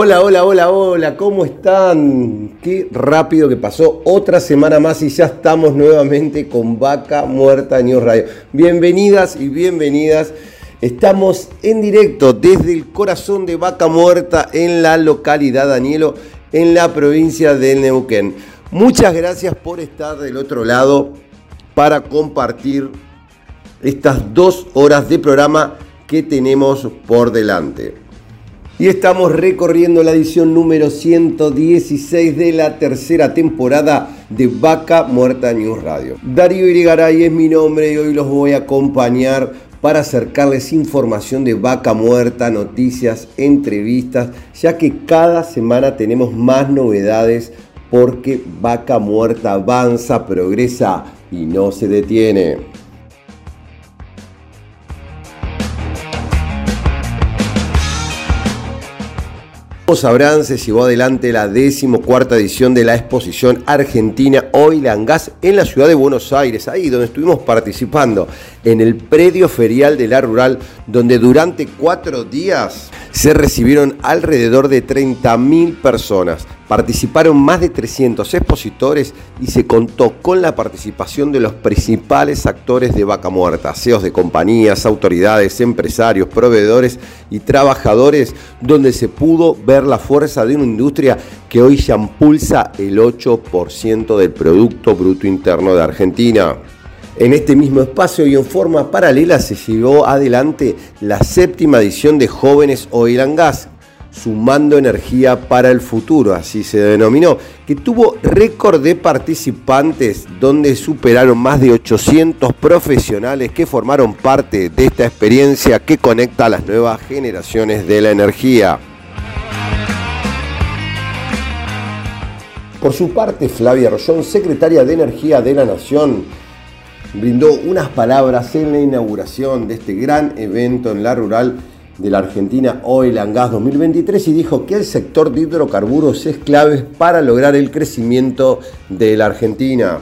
Hola, hola, hola, hola, ¿cómo están? Qué rápido que pasó otra semana más y ya estamos nuevamente con Vaca Muerta News Radio. Bienvenidas y bienvenidas. Estamos en directo desde el corazón de Vaca Muerta en la localidad Danielo, en la provincia de Neuquén. Muchas gracias por estar del otro lado para compartir estas dos horas de programa que tenemos por delante. Y estamos recorriendo la edición número 116 de la tercera temporada de Vaca Muerta News Radio. Darío Irigaray es mi nombre y hoy los voy a acompañar para acercarles información de Vaca Muerta, noticias, entrevistas, ya que cada semana tenemos más novedades porque Vaca Muerta avanza, progresa y no se detiene. Como sabrán, se llevó adelante la decimocuarta edición de la exposición Argentina Oil and Gas en la ciudad de Buenos Aires, ahí donde estuvimos participando, en el predio ferial de la Rural, donde durante cuatro días se recibieron alrededor de 30.000 personas. Participaron más de 300 expositores y se contó con la participación de los principales actores de Vaca Muerta, CEOs de compañías, autoridades, empresarios, proveedores y trabajadores, donde se pudo ver la fuerza de una industria que hoy ya impulsa el 8% del Producto Bruto Interno de Argentina. En este mismo espacio y en forma paralela se llevó adelante la séptima edición de Jóvenes Oil and Gas, Sumando Energía para el Futuro, así se denominó, que tuvo récord de participantes donde superaron más de 800 profesionales que formaron parte de esta experiencia que conecta a las nuevas generaciones de la energía. Por su parte, Flavia Rollón, secretaria de Energía de la Nación, brindó unas palabras en la inauguración de este gran evento en la rural de la Argentina Oil and Gas 2023 y dijo que el sector de hidrocarburos es clave para lograr el crecimiento de la Argentina.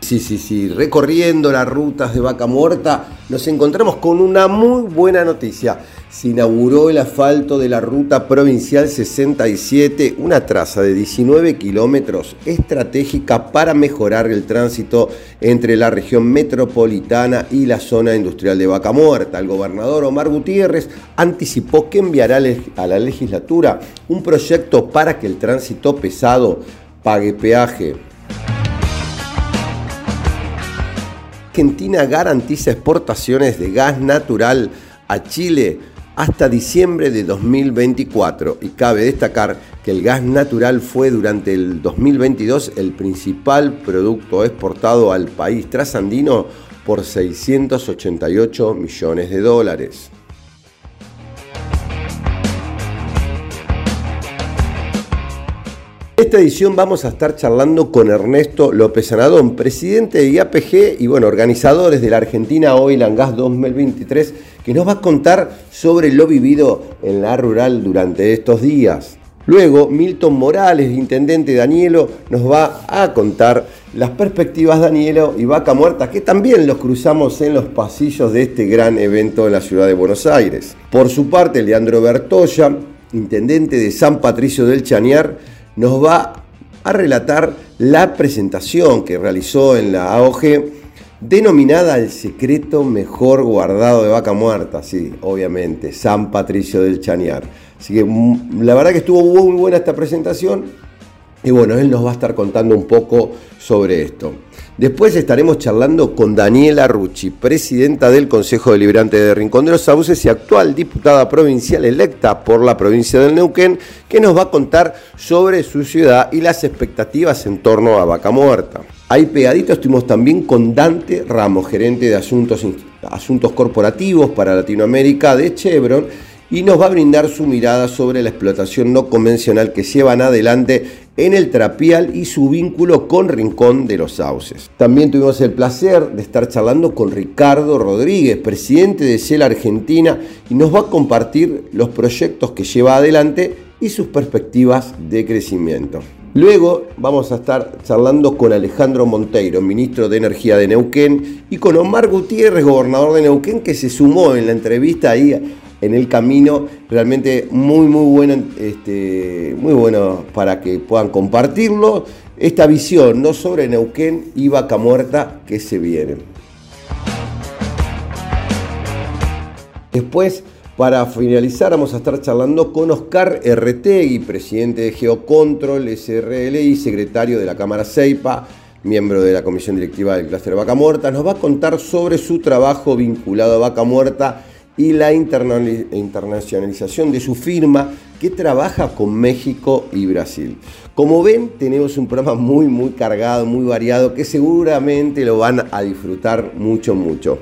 Sí, sí, sí, recorriendo las rutas de Vaca Muerta nos encontramos con una muy buena noticia se inauguró el asfalto de la Ruta Provincial 67, una traza de 19 kilómetros estratégica para mejorar el tránsito entre la región metropolitana y la zona industrial de Vaca Muerta. El gobernador Omar Gutiérrez anticipó que enviará a la legislatura un proyecto para que el tránsito pesado pague peaje. Argentina garantiza exportaciones de gas natural a Chile hasta diciembre de 2024 y cabe destacar que el gas natural fue durante el 2022 el principal producto exportado al país trasandino por 688 millones de dólares. En esta edición vamos a estar charlando con Ernesto López Anadón, presidente de IAPG y bueno, organizadores de la Argentina Oil and Gas 2023 que nos va a contar sobre lo vivido en la rural durante estos días. Luego, Milton Morales, intendente de Danielo, nos va a contar las perspectivas Danielo y Vaca Muerta, que también los cruzamos en los pasillos de este gran evento en la ciudad de Buenos Aires. Por su parte, Leandro Bertoya, intendente de San Patricio del Chañar, nos va a relatar la presentación que realizó en la AOG denominada el secreto mejor guardado de vaca muerta, sí, obviamente, San Patricio del Chañar. Así que mm, la verdad que estuvo muy buena esta presentación y bueno, él nos va a estar contando un poco sobre esto. Después estaremos charlando con Daniela Rucci, presidenta del Consejo Deliberante de Rincón de los Sauces y actual diputada provincial electa por la provincia del Neuquén, que nos va a contar sobre su ciudad y las expectativas en torno a Vaca Muerta. Ahí pegadito estuvimos también con Dante Ramos, gerente de Asuntos corporativos para Latinoamérica de Chevron y nos va a brindar su mirada sobre la explotación no convencional que llevan adelante en el Trapial y su vínculo con Rincón de los Sauces. También tuvimos el placer de estar charlando con Ricardo Rodríguez, presidente de Shell Argentina, y nos va a compartir los proyectos que lleva adelante y sus perspectivas de crecimiento. Luego vamos a estar charlando con Alejandro Monteiro, ministro de Energía de Neuquén, y con Omar Gutiérrez, gobernador de Neuquén, que se sumó en la entrevista ahí en el camino, realmente muy, muy bueno, este, muy bueno para que puedan compartirlo, esta visión, no sobre Neuquén y Vaca Muerta que se vienen. Después, para finalizar, vamos a estar charlando con Oscar Erretegui, presidente de Geocontrol SRL y secretario de la Cámara CEIPA, miembro de la comisión directiva del clúster Vaca Muerta. Nos va a contar sobre su trabajo vinculado a Vaca Muerta y la internacionalización de su firma que trabaja con México y Brasil. Como ven, tenemos un programa muy, muy cargado, muy variado, que seguramente lo van a disfrutar mucho, mucho.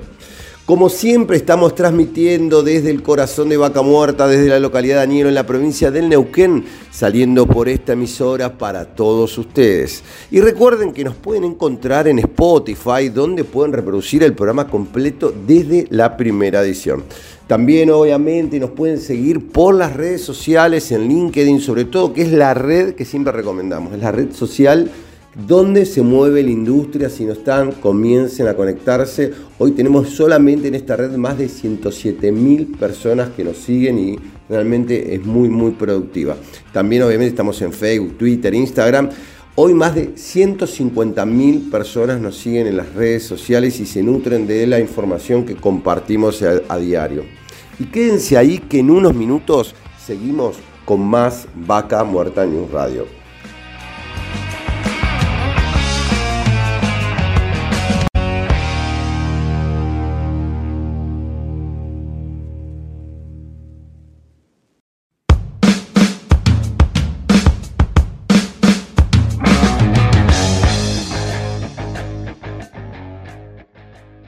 Como siempre estamos transmitiendo desde el corazón de Vaca Muerta, desde la localidad de Danielo en la provincia del Neuquén, saliendo por esta emisora para todos ustedes. Y recuerden que nos pueden encontrar en Spotify, donde pueden reproducir el programa completo desde la primera edición. También obviamente nos pueden seguir por las redes sociales, en LinkedIn sobre todo, que es la red que siempre recomendamos, es la red social ¿Dónde se mueve la industria? Si no están, comiencen a conectarse. Hoy tenemos solamente en esta red más de 107 mil personas que nos siguen y realmente es muy, muy productiva. También obviamente estamos en Facebook, Twitter, Instagram. Hoy más de 150 mil personas nos siguen en las redes sociales y se nutren de la información que compartimos a, a diario. Y quédense ahí que en unos minutos seguimos con más Vaca Muerta News Radio.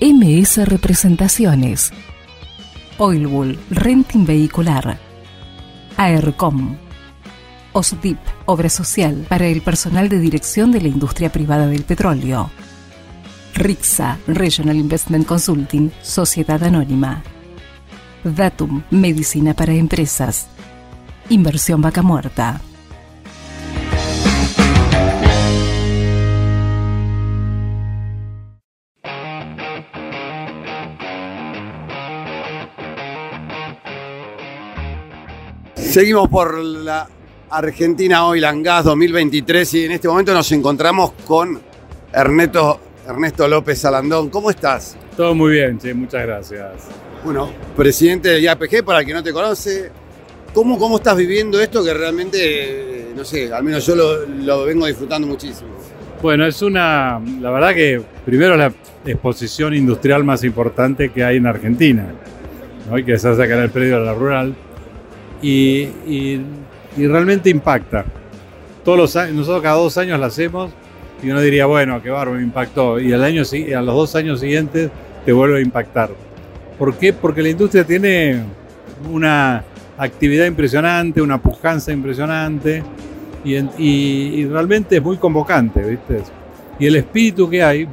MS Representaciones, Oilbull Renting Vehicular, AERCOM, OSDIP, Obra Social para el personal de dirección de la industria privada del petróleo, RIXA, Regional Investment Consulting, Sociedad Anónima, Datum, Medicina para Empresas, Inversión Vaca Muerta. Seguimos por la Argentina Oil and Gas 2023 y en este momento nos encontramos con Ernesto, Ernesto López Alandón. ¿Cómo estás? Todo muy bien, muchas gracias. Bueno, presidente del IAPG, para el que no te conoce, ¿cómo, cómo estás viviendo esto que realmente, no sé, al menos yo lo, vengo disfrutando muchísimo? Bueno, es una, la verdad que primero la exposición industrial más importante que hay en Argentina, ¿no? que se hace acá en el predio de la rural y, realmente impacta. Todos los años, nosotros cada dos años la hacemos y uno diría, bueno, qué bárbaro, me impactó. Y al año, a los dos años siguientes te vuelve a impactar. ¿Por qué? Porque la industria tiene una actividad impresionante, una pujanza impresionante y, y, realmente es muy convocante, ¿viste? Y el espíritu que hay,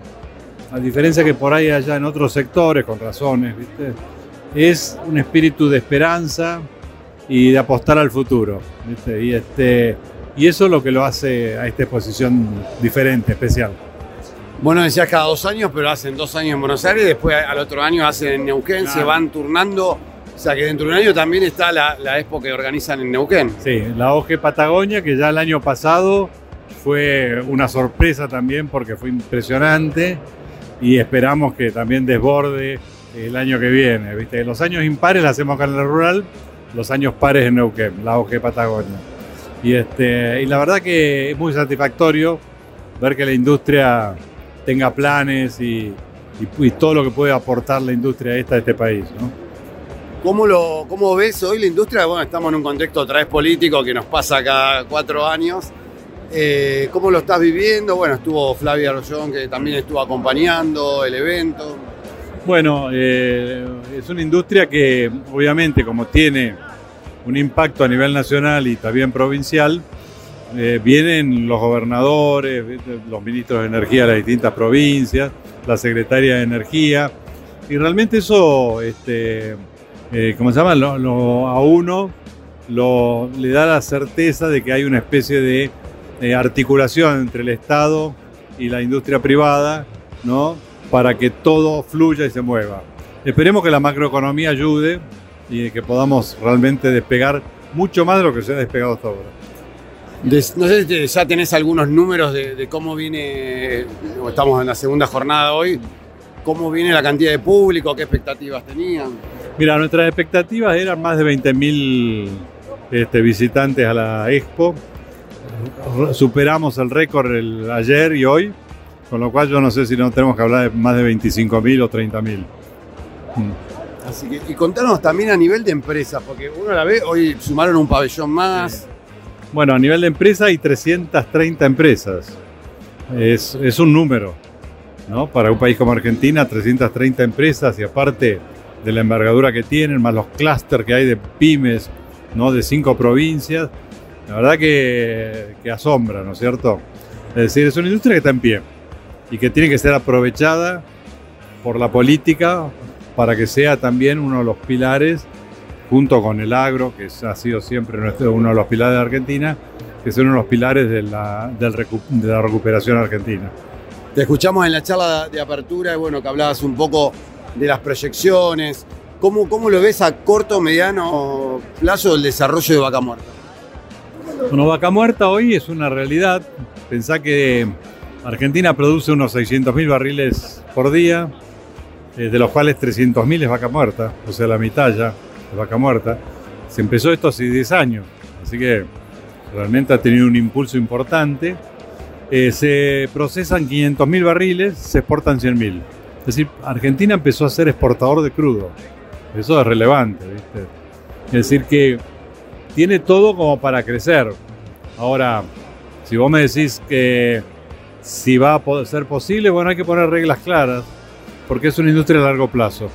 a diferencia que por ahí allá en otros sectores, con razones, ¿viste? Es un espíritu de esperanza, y de apostar al futuro. Y, este, y eso es lo que lo hace a esta exposición diferente, especial. Bueno, decías cada dos años, pero hacen dos años en Buenos Aires, después al otro año hacen en Neuquén, se van turnando. O sea que dentro de un año también está la, la expo que organizan en Neuquén. Sí, la OG Patagonia, que ya el año pasado fue una sorpresa también porque fue impresionante y esperamos que también desborde el año que viene. ¿viste? Los años impares la hacemos acá en la rural, los años pares en Neuquén, la OG Patagonia. Y, este, y la verdad que es muy satisfactorio ver que la industria tenga planes y, todo lo que puede aportar la industria esta de este país. ¿Cómo, lo, ¿Cómo ves hoy la industria? Bueno, estamos en un contexto otra vez político que nos pasa cada cuatro años. Eh, ¿Cómo lo estás viviendo? Bueno, estuvo Flavia Rollón que también estuvo acompañando el evento. Bueno, eh, es una industria que obviamente como tiene un impacto a nivel nacional y también provincial, eh, vienen los gobernadores, los ministros de energía de las distintas provincias, la secretaria de energía, y realmente eso, este, eh, ¿cómo se llama? Lo- a uno lo, le da la certeza de que hay una especie de eh, articulación entre el Estado y la industria privada, ¿no? Para que todo fluya y se mueva. Esperemos que la macroeconomía ayude y que podamos realmente despegar mucho más de lo que se ha despegado hasta ahora. Des- no sé si ya tenés algunos números de, de cómo viene, estamos en la segunda jornada hoy, cómo viene la cantidad de público, qué expectativas tenían. Mira, nuestras expectativas eran más de 20.000 este, visitantes a la expo. Superamos el récord el- ayer y hoy, con lo cual yo no sé si no tenemos que hablar de más de 25.000 o 30.000. Mm. Así que, y contanos también a nivel de empresas, porque uno la ve, hoy sumaron un pabellón más. Bueno, a nivel de empresa hay 330 empresas. Es, es un número, ¿no? Para un país como Argentina, 330 empresas y aparte de la envergadura que tienen, más los clústeres que hay de pymes, ¿no? De cinco provincias, la verdad que, que asombra, ¿no es cierto? Es decir, es una industria que está en pie y que tiene que ser aprovechada por la política para que sea también uno de los pilares junto con el agro, que ha sido siempre nuestro- uno de los pilares de Argentina, que son uno de los pilares de la, de la recuperación argentina. Te escuchamos en la charla de apertura, y bueno, que hablabas un poco de las proyecciones. ¿Cómo, cómo lo ves a corto mediano plazo el desarrollo de Vaca Muerta? Bueno, Vaca Muerta hoy es una realidad. Pensá que Argentina produce unos 600.000 barriles por día, eh, de los cuales 300.000 es vaca muerta, o sea, la mitad ya es vaca muerta. Se empezó esto hace 10 años, así que realmente ha tenido un impulso importante. Eh, se procesan 500.000 barriles, se exportan 100.000. Es decir, Argentina empezó a ser exportador de crudo. Eso es relevante, ¿viste? Es decir, que tiene todo como para crecer. Ahora, si vos me decís que si va a ser posible, bueno, hay que poner reglas claras, porque es una industria a largo plazo.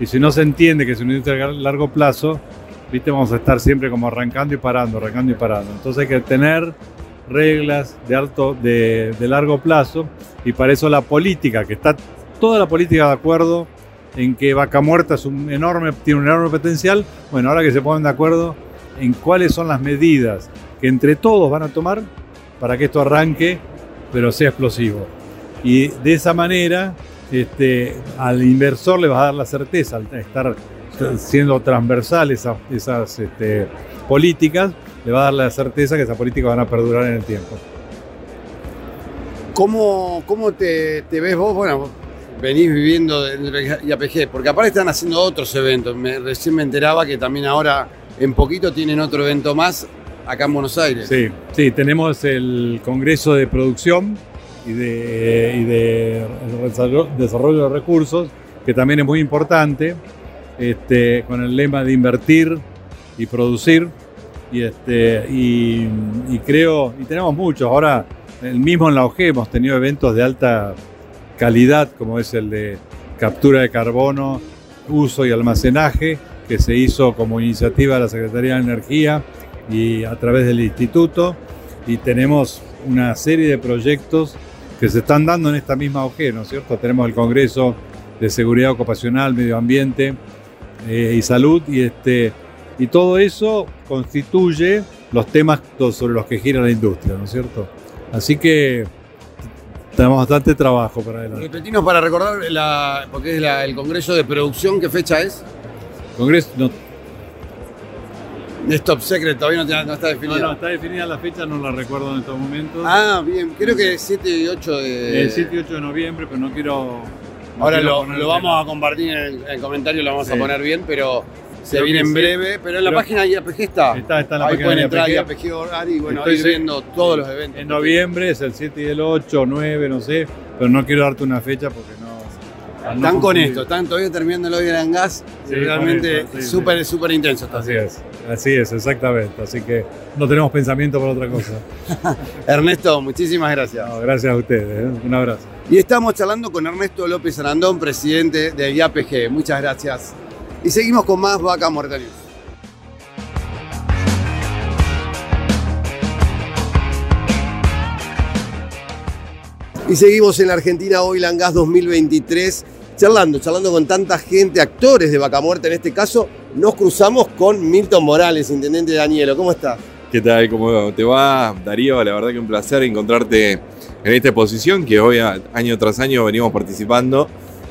Y si no se entiende que es una industria a largo plazo, viste, vamos a estar siempre como arrancando y parando, arrancando y parando. Entonces hay que tener reglas de alto, de largo plazo, y para eso la política, que está toda la política de acuerdo en que Vaca Muerta es un enorme, tiene un enorme potencial, bueno, ahora que se ponen de acuerdo en cuáles son las medidas que entre todos van a tomar para que esto arranque, pero sea explosivo. Y de esa manera, este, al inversor le va a dar la certeza, al estar siendo transversal esas, esas este, políticas, le va a dar la certeza que esas políticas van a perdurar en el tiempo. ¿Cómo, cómo te, ves vos? Bueno, venís viviendo de IAPG, porque aparte están haciendo otros eventos. Recién me enteraba que también ahora en poquito tienen otro evento más acá en Buenos Aires. Sí, sí, tenemos el Congreso de Producción y de, Desarrollo- de Recursos, que también es muy importante, este, con el lema de invertir y producir. Y, este, y, y creo, y tenemos muchos, ahora el mismo en la OG hemos tenido eventos de alta calidad, como es el de captura de carbono, uso y almacenaje, que se hizo como iniciativa de la Secretaría de Energía y a través del instituto y tenemos una serie de proyectos que se están dando en esta misma OG, ¿no es cierto? Tenemos el Congreso de Seguridad Ocupacional, Medio Ambiente eh, y Salud y, este, y todo eso constituye los temas sobre los que gira la industria, ¿no es cierto? Así que tenemos bastante trabajo para adelante. Repetinos para recordar, la, porque es la- el Congreso de Producción, ¿qué fecha es? Congreso, no, Es Top Secret, todavía no, no está no, definido. no, está definida la fecha, no la recuerdo en estos momentos. Ah, bien, creo que es 7 y 8 de... El 7 y 8 de noviembre, pero no quiero Ahora quiero lo, vamos a compartir en el, en el comentario, lo vamos a poner bien, pero se Creo viene en sí. breve. Pero en la página de IAPG está. Está, está en la Ahí página pueden de entrar a IAPG. Y bueno, Estoy ir viendo todos los eventos. En noviembre es el 7 y el 8, 9, no sé, pero no quiero darte una fecha porque no. no Están con esto, están todavía terminando el Oil and Gas. Sí, realmente sí, súper intenso está. Así es, así es, exactamente. Así que no tenemos pensamiento para otra cosa. Ernesto, muchísimas gracias. No, gracias a ustedes, ¿eh? un abrazo. Y estamos charlando con Ernesto López Arandón, presidente de IAPG. Muchas gracias. Y seguimos con más Vaca Muerta News. Y seguimos en la Argentina Oil and Gas 2023, charlando, charlando con tanta gente, actores de Vaca Muerta en este caso. Nos cruzamos con Milton Morales, intendente de Danielo. ¿Cómo está? ¿Qué tal? ¿Cómo te va, Darío? La verdad que un placer encontrarte en esta exposición que hoy, año tras año, venimos participando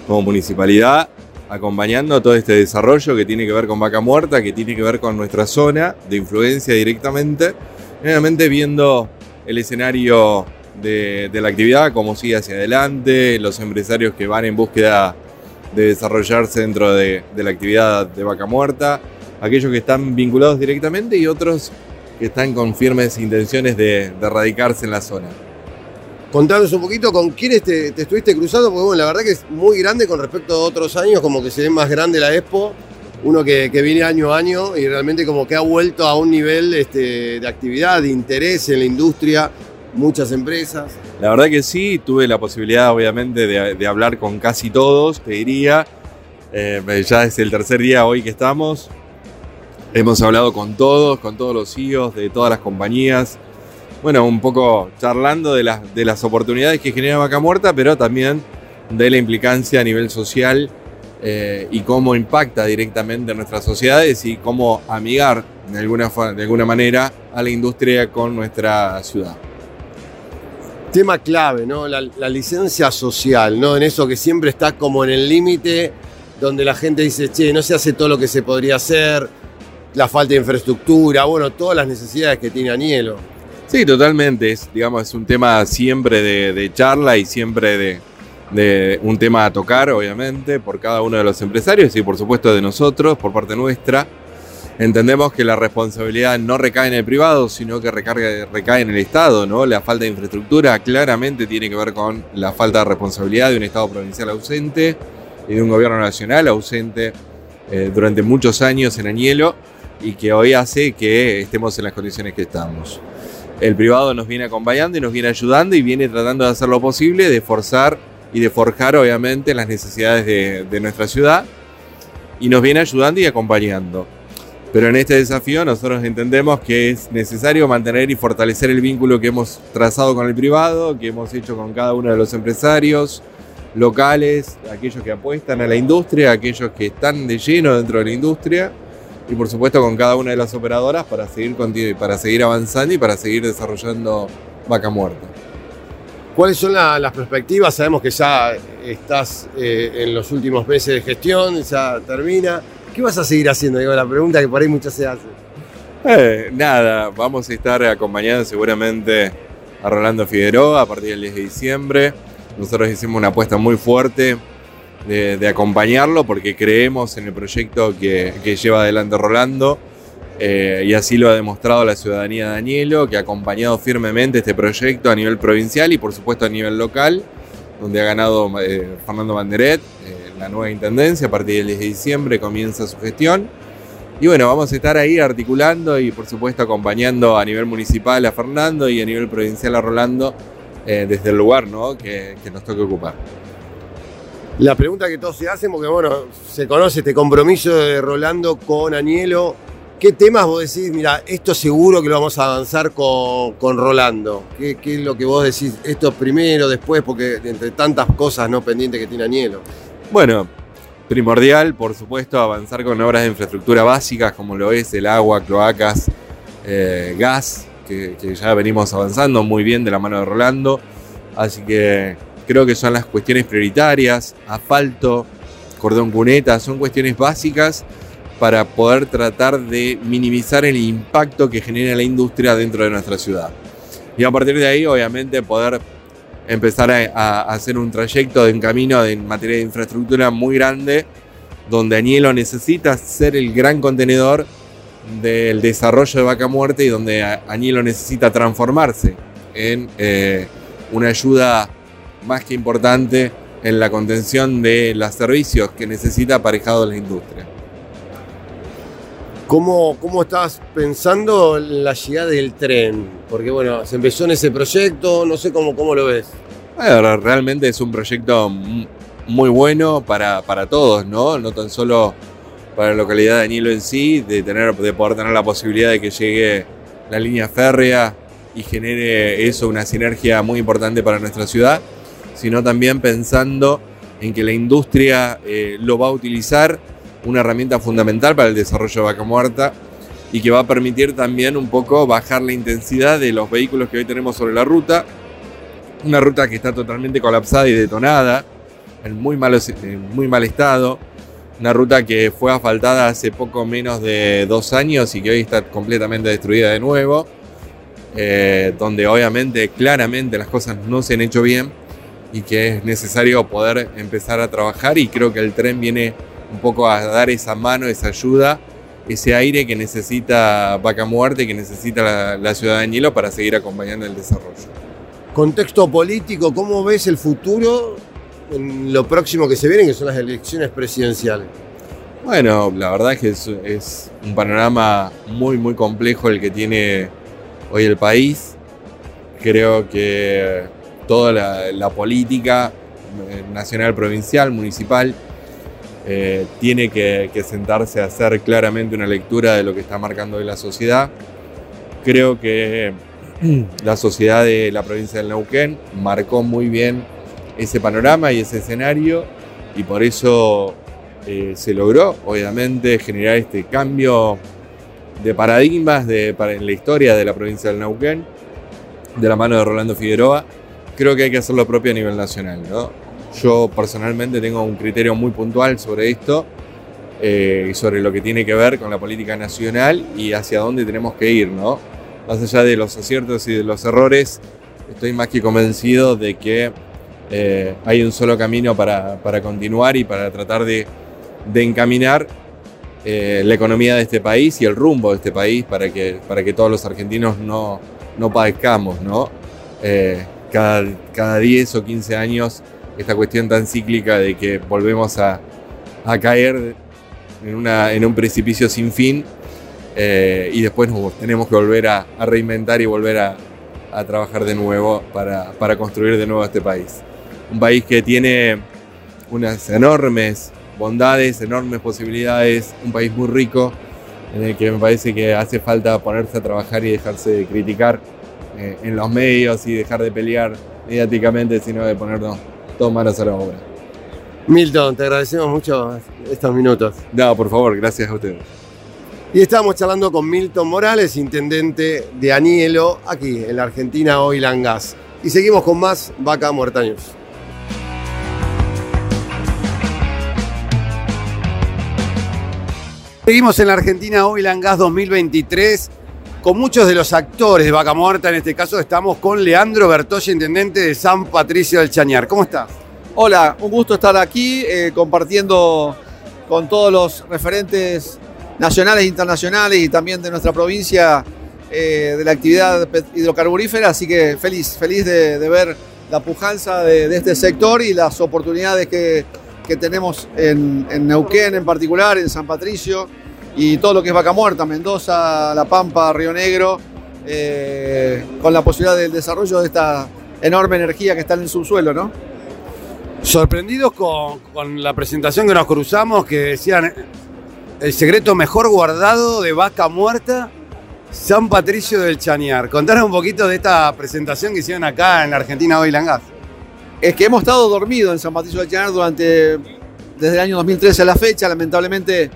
como municipalidad, acompañando todo este desarrollo que tiene que ver con Vaca Muerta, que tiene que ver con nuestra zona de influencia directamente, obviamente viendo el escenario de, de la actividad, cómo sigue hacia adelante, los empresarios que van en búsqueda de desarrollarse dentro de, la actividad de Vaca Muerta, aquellos que están vinculados directamente y otros que están con firmes intenciones de, de radicarse en la zona. Contanos un poquito con quiénes te, te estuviste cruzando, porque bueno, la verdad que es muy grande con respecto a otros años, como que se ve más grande la Expo, uno que, que viene año a año y realmente como que ha vuelto a un nivel este, de actividad, de interés en la industria, muchas empresas. La verdad que sí, tuve la posibilidad obviamente de, hablar con casi todos, te diría. Eh, ya es el tercer día hoy que estamos. Hemos hablado con todos, con todos los CEOs de todas las compañías. Bueno, un poco charlando de las, de las oportunidades que genera Vaca Muerta, pero también de la implicancia a nivel social eh, y cómo impacta directamente en nuestras sociedades y cómo amigar de alguna manera a la industria con nuestra ciudad. Tema clave, ¿no? La, licencia social, ¿no? En eso que siempre está como en el límite, donde la gente dice, che, no se hace todo lo que se podría hacer, la falta de infraestructura, bueno, todas las necesidades que tiene Anielo. Sí, totalmente. Es, un tema siempre de, charla y siempre de un tema a tocar, obviamente, por cada uno de los empresarios y por supuesto de nosotros, por parte nuestra. Entendemos que la responsabilidad no recae en el privado, sino que recarga- recae en el Estado, ¿no? La falta de infraestructura claramente tiene que ver con la falta de responsabilidad de un Estado provincial ausente y de un gobierno nacional ausente eh, durante muchos años en Añelo y que hoy hace que estemos en las condiciones que estamos el privado nos viene acompañando y nos viene ayudando y viene tratando de hacer lo posible de forzar y de forjar obviamente las necesidades de, de nuestra ciudad y nos viene ayudando y acompañando. Pero en este desafío nosotros entendemos que es necesario mantener y fortalecer el vínculo que hemos trazado con el privado, que hemos hecho con cada uno de los empresarios locales, aquellos que apuestan a la industria, aquellos que están de lleno dentro de la industria y por supuesto con cada una de las operadoras para seguir, para seguir avanzando y para seguir desarrollando Vaca Muerta. ¿Cuáles son la- las perspectivas? Sabemos que ya estás eh, en los últimos meses de gestión, ya termina. ¿Qué vas a seguir haciendo? La pregunta que por ahí muchas se hacen. Eh, nada, vamos a estar acompañando seguramente a Rolando Figueroa a partir del 10 de diciembre. Nosotros hicimos una apuesta muy fuerte de, acompañarlo porque creemos en el proyecto que, que lleva adelante Rolando eh, y así lo ha demostrado la ciudadanía de Danielo, que ha acompañado firmemente este proyecto a nivel provincial y por supuesto a nivel local, donde ha ganado eh, Fernando Banderet, eh, la nueva intendencia, a partir del 10 de diciembre comienza su gestión. Y bueno, vamos a estar ahí articulando y por supuesto acompañando a nivel municipal a Fernando y a nivel provincial a Rolando eh, desde el lugar ¿no? que, que nos toque ocupar. La pregunta que todos se hacen, porque bueno, se conoce este compromiso de Rolando con Anielo. ¿Qué temas vos decís? Mira, esto seguro que lo vamos a avanzar con, con Rolando. ¿Qué, es lo que vos decís? Esto primero, después, porque entre tantas cosas no pendientes que tiene Anielo. Bueno, primordial, por supuesto, avanzar con obras de infraestructura básicas como lo es el agua, cloacas, eh, gas, que, que ya venimos avanzando muy bien de la mano de Rolando. Así que creo que son las cuestiones prioritarias, asfalto, cordón cuneta, son cuestiones básicas para poder tratar de minimizar el impacto que genera la industria dentro de nuestra ciudad. Y a partir de ahí, obviamente, poder empezar a, hacer un trayecto de un camino en materia de infraestructura muy grande, donde Añelo necesita ser el gran contenedor del desarrollo de Vaca Muerta y donde Añelo necesita transformarse en eh, una ayuda más que importante en la contención de los servicios que necesita aparejado la industria. ¿Cómo, ¿Cómo estás pensando en la llegada del tren? Porque bueno, se empezó en ese proyecto, no sé cómo, cómo lo ves. Bueno, realmente es un proyecto muy bueno para, para todos, ¿no? No tan solo para la localidad de Añelo en sí, de, tener, de poder tener la posibilidad de que llegue la línea férrea y genere eso una sinergia muy importante para nuestra ciudad, sino también pensando en que la industria eh, lo va a utilizar una herramienta fundamental para el desarrollo de vaca muerta y que va a permitir también un poco bajar la intensidad de los vehículos que hoy tenemos sobre la ruta. Una ruta que está totalmente colapsada y detonada, en muy, en muy mal estado, una ruta que fue asfaltada hace poco menos de dos años y que hoy está completamente destruida de nuevo. Eh, donde obviamente claramente las cosas no se han hecho bien y que es necesario poder empezar a trabajar y creo que el tren viene un poco a dar esa mano, esa ayuda, ese aire que necesita Vaca Muerte, que necesita la, la ciudad de Añelo para seguir acompañando el desarrollo. Contexto político, ¿cómo ves el futuro en lo próximo que se viene, que son las elecciones presidenciales? Bueno, la verdad es que es, un panorama muy, muy complejo el que tiene hoy el país. Creo que toda la, política eh, nacional, provincial, municipal, eh, tiene que, que, sentarse a hacer claramente una lectura de lo que está marcando hoy la sociedad. Creo que la sociedad de la provincia del Neuquén marcó muy bien ese panorama y ese escenario y por eso eh, se logró, obviamente, generar este cambio de paradigmas de, en la historia de la provincia del Neuquén, de la mano de Rolando Figueroa. Creo que hay que hacer lo propio a nivel nacional. Yo personalmente tengo un criterio muy puntual sobre esto eh, y sobre lo que tiene que ver con la política nacional y hacia dónde tenemos que ir. ¿no? Más allá de los aciertos y de los errores, estoy más que convencido de que eh, hay un solo camino para, continuar y para tratar de, encaminar eh, la economía de este país y el rumbo de este país para que, para que todos los argentinos no, no padezcamos, ¿no? Eh, cada, cada 10 o 15 años esta cuestión tan cíclica de que volvemos a, caer en, una, en, un precipicio sin fin y después nos tenemos que volver a, reinventar y volver a, trabajar de nuevo para, para construir de nuevo este país un país que tiene unas enormes bondades, enormes posibilidades, un país muy rico, en el que me parece que hace falta ponerse a trabajar y dejarse de criticar eh, en los medios y dejar de pelear mediáticamente, sino de ponernos todos manos a la obra. Milton, te agradecemos mucho estos minutos. No, por favor, gracias a ustedes. Y estamos charlando con Milton Morales, intendente de Anielo, aquí en la Argentina Oil and Gas. Y seguimos con más Vaca Muerta Seguimos en la Argentina hoy, Gas 2023, con muchos de los actores de Vaca Muerta. En este caso estamos con Leandro Bertoya, intendente de San Patricio del Chañar. ¿Cómo estás? Hola, un gusto estar aquí eh, compartiendo con todos los referentes nacionales e internacionales y también de nuestra provincia eh, de la actividad hidrocarburífera. Así que feliz, feliz de, ver la pujanza de, este sector y las oportunidades que, tenemos en, Neuquén en particular, en San Patricio y todo lo que es Vaca Muerta, Mendoza, La Pampa, Río Negro, eh, con la posibilidad del desarrollo de esta enorme energía que está en el subsuelo, ¿no? Sorprendidos con, la presentación que nos cruzamos, que decían el secreto mejor guardado de Vaca Muerta, San Patricio del Chañar. Contanos un poquito de esta presentación que hicieron acá en la Argentina Oil Gas. Es que hemos estado dormidos en San Patricio del Chañar durante, desde el año 2013 a la fecha, lamentablemente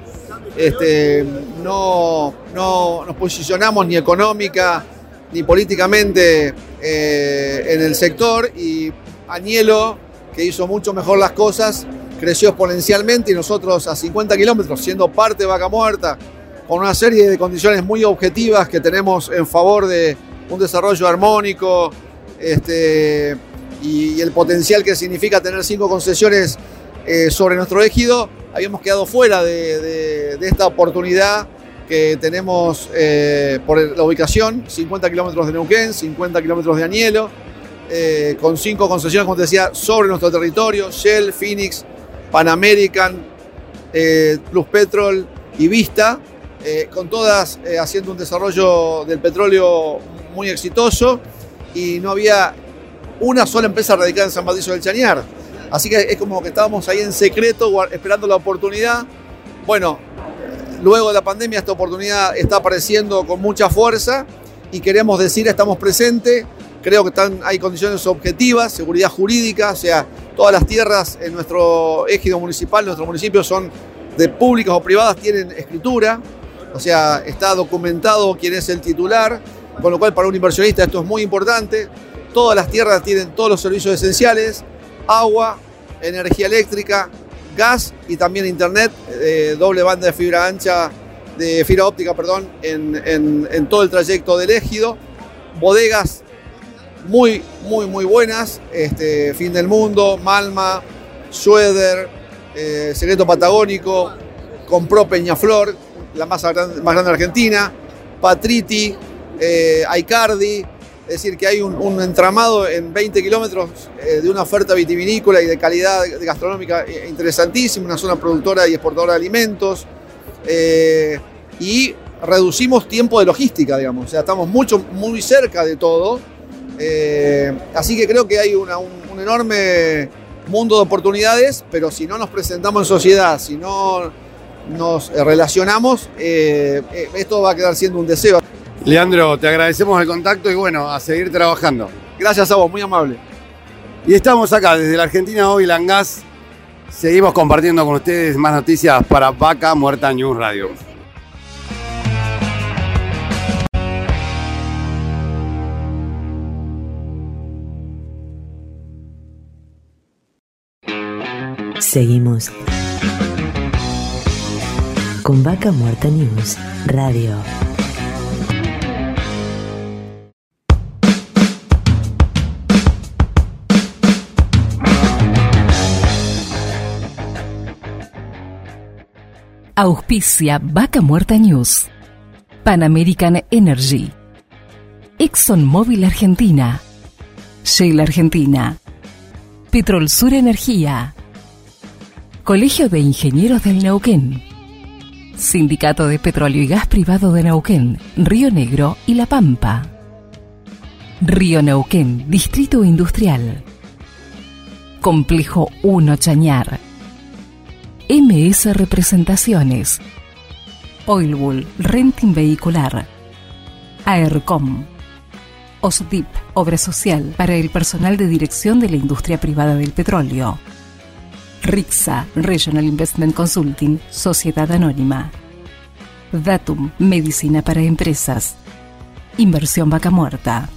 este, no, nos posicionamos ni económica ni políticamente eh, en el sector y Añelo, que hizo mucho mejor las cosas, creció exponencialmente y nosotros a 50 kilómetros, siendo parte de Vaca Muerta, con una serie de condiciones muy objetivas que tenemos en favor de un desarrollo armónico este, y, el potencial que significa tener cinco concesiones eh, sobre nuestro ejido, habíamos quedado fuera de, esta oportunidad que tenemos eh, por la ubicación, 50 kilómetros de Neuquén, 50 kilómetros de Añelo, eh, con cinco concesiones, como te decía, sobre nuestro territorio, Shell, Phoenix, Pan American, Plus Petrol y Vista, con todas haciendo un desarrollo del petróleo muy exitoso y no había una sola empresa radicada en San Patricio del Chañar. Así que es como que estábamos ahí en secreto esperando la oportunidad. Bueno, luego de la pandemia esta oportunidad está apareciendo con mucha fuerza y queremos decir, estamos presentes, creo que están, hay condiciones objetivas, seguridad jurídica, o sea, todas las tierras en nuestro ejido municipal, nuestros municipios son de públicas o privadas, tienen escritura, o sea, está documentado quién es el titular, con lo cual para un inversionista esto es muy importante. Todas las tierras tienen todos los servicios esenciales, agua, energía eléctrica, gas y también internet, eh, doble banda de fibra ancha, de fibra óptica, perdón, en, todo el trayecto del égido. Bodegas muy, muy, muy buenas, este, Fin del Mundo, Malma, Schroeder, eh, Secreto Patagónico, compró Peñaflor, la más grande, más grande de Argentina, Patriti, eh, Aicardi, es decir, que hay un, entramado en 20 kilómetros eh, de una oferta vitivinícola y de calidad gastronómica eh, interesantísima, una zona productora y exportadora de alimentos. Eh, y reducimos tiempo de logística, digamos. O sea, estamos mucho, muy cerca de todo. Así que creo que hay un, enorme mundo de oportunidades, pero si no nos presentamos en sociedad, si no nos relacionamos, esto va a quedar siendo un deseo. Leandro, te agradecemos el contacto y bueno, a seguir trabajando. Gracias a vos, muy amable. Y estamos acá desde la Argentina hoy, Langas. Seguimos compartiendo con ustedes más noticias para Vaca Muerta News Radio. Seguimos con Vaca Muerta News Radio. Auspicia Vaca Muerta News. Pan American Energy. ExxonMobil Argentina. Shell Argentina. Petrol Sur Energía. Colegio de Ingenieros del Neuquén. Sindicato de Petróleo y Gas Privado de Neuquén, Río Negro y La Pampa. Río Neuquén, Distrito Industrial. Complejo 1 Chañar. MS Representaciones, Oilbull Renting Vehicular, AERCOM, OSDIP, Obra Social para el personal de dirección de la industria privada del petróleo, RIXA, Regional Investment Consulting, Sociedad Anónima, Datum, Medicina para Empresas, Inversión Vaca Muerta.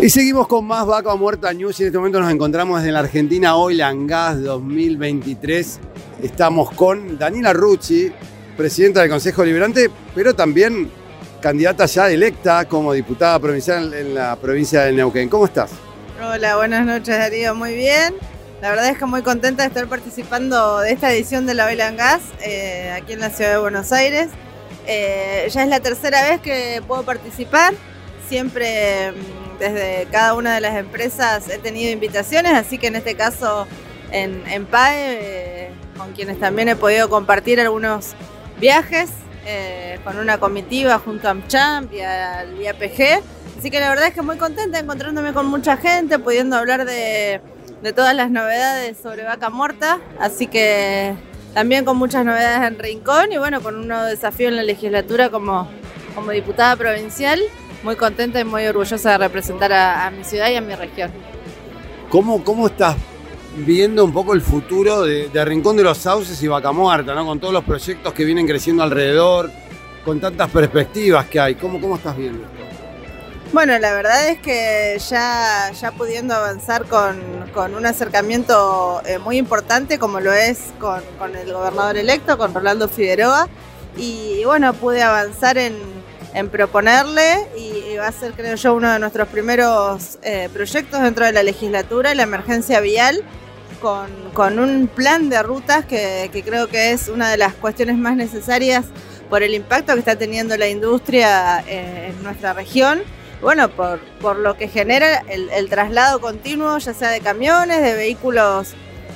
Y seguimos con más Vaca Muerta News en este momento nos encontramos desde la Argentina Oil and Gas 2023. Estamos con Daniela Rucci, presidenta del Consejo Liberante, pero también candidata ya electa como diputada provincial en la provincia de Neuquén. ¿Cómo estás? Hola, buenas noches Darío, muy bien. La verdad es que muy contenta de estar participando de esta edición de la Oil and Gas eh, aquí en la ciudad de Buenos Aires. Eh, ya es la tercera vez que puedo participar. Siempre mm, desde cada una de las empresas he tenido invitaciones, así que en este caso en, PAE, eh, con quienes también he podido compartir algunos viajes eh, con una comitiva junto a AmChamp y al IAPG. Así que la verdad es que muy contenta encontrándome con mucha gente, pudiendo hablar de, todas las novedades sobre Vaca Muerta. Así que también con muchas novedades en Rincón y bueno, con un nuevo desafío en la legislatura como, como diputada provincial muy contenta y muy orgullosa de representar a, mi ciudad y a mi región. ¿Cómo, ¿Cómo estás viendo un poco el futuro de, Rincón de los Sauces y Vaca Muerta, ¿no? con todos los proyectos que vienen creciendo alrededor, con tantas perspectivas que hay? ¿Cómo, cómo estás viendo esto? Bueno, la verdad es que ya, ya pudiendo avanzar con, con un acercamiento eh, muy importante como lo es con, con, el gobernador electo, con Rolando Figueroa, y, bueno, pude avanzar en, en proponerle y, va a ser, creo yo, uno de nuestros primeros eh, proyectos dentro de la legislatura, la emergencia vial, con, un plan de rutas que, que creo que es una de las cuestiones más necesarias por el impacto que está teniendo la industria eh, en nuestra región. Bueno, por, por lo que genera el, traslado continuo, ya sea de camiones, de vehículos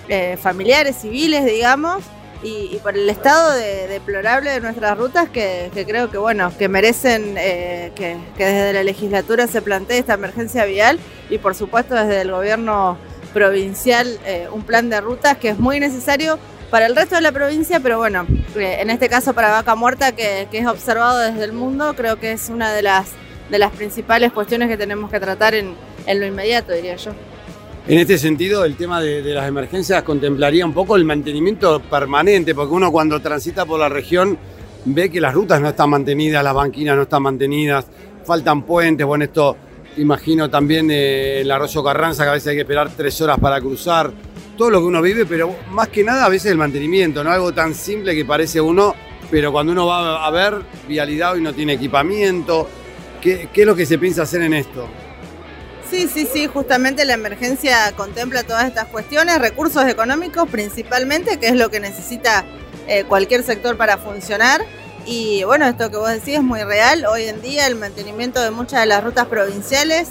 eh, familiares, civiles, digamos, y, por el estado deplorable de nuestras rutas que, creo que, bueno, que merecen eh, que, desde la legislatura se plantee esta emergencia vial y por supuesto desde el gobierno provincial eh, un plan de rutas que es muy necesario para el resto de la provincia, pero bueno, en este caso para Vaca Muerta, que es observado desde el mundo, creo que es una de las de las principales cuestiones que tenemos que tratar en, lo inmediato, diría yo. En este sentido, el tema de, las emergencias contemplaría un poco el mantenimiento permanente, porque uno cuando transita por la región ve que las rutas no están mantenidas, las banquinas no están mantenidas, faltan puentes, bueno, esto imagino también eh, el arroyo Carranza, que a veces hay que esperar tres horas para cruzar, todo lo que uno vive, pero más que nada a veces el mantenimiento, no algo tan simple que parece uno, pero cuando uno va a ver vialidad y no tiene equipamiento, ¿Qué, es lo que se piensa hacer en esto? Sí, sí, sí, justamente la emergencia contempla todas estas cuestiones, recursos económicos principalmente, que es lo que necesita eh, cualquier sector para funcionar. Y bueno, esto que vos decís es muy real. Hoy en día el mantenimiento de muchas de las rutas provinciales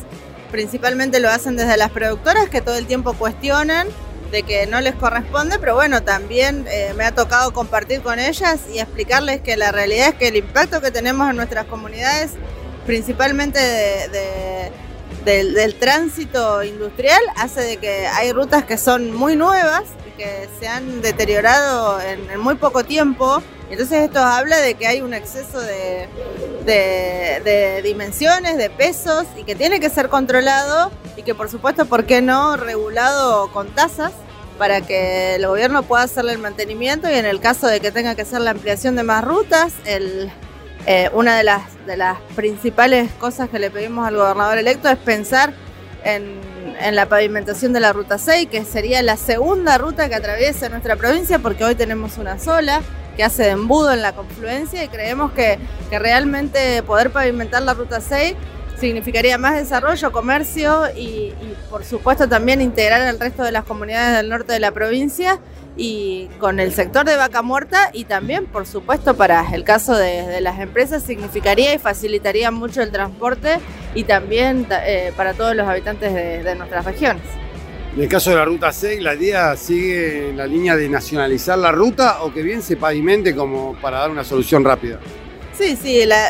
principalmente lo hacen desde las productoras que todo el tiempo cuestionan de que no les corresponde, pero bueno, también eh, me ha tocado compartir con ellas y explicarles que la realidad es que el impacto que tenemos en nuestras comunidades principalmente del, tránsito industrial, hace de que hay rutas que son muy nuevas y que se han deteriorado en, muy poco tiempo. Entonces esto habla de que hay un exceso de, dimensiones, de pesos y que tiene que ser controlado y que por supuesto, ¿por qué no? Regulado con tasas para que el gobierno pueda hacerle el mantenimiento y en el caso de que tenga que hacer la ampliación de más rutas, eh, una de las, de las principales cosas que le pedimos al gobernador electo es pensar en, la pavimentación de la Ruta 6, que sería la segunda ruta que atraviesa nuestra provincia, porque hoy tenemos una sola que hace de embudo en la confluencia y creemos que, realmente poder pavimentar la Ruta 6 significaría más desarrollo, comercio y, y, por supuesto también integrar al resto de las comunidades del norte de la provincia y con el sector de vaca muerta y también, por supuesto, para el caso de, las empresas significaría y facilitaría mucho el transporte y también eh, para todos los habitantes de, nuestras regiones. En el caso de la ruta 6, ¿la idea sigue la línea de nacionalizar la ruta o que bien se pavimente como para dar una solución rápida? Sí, sí, la,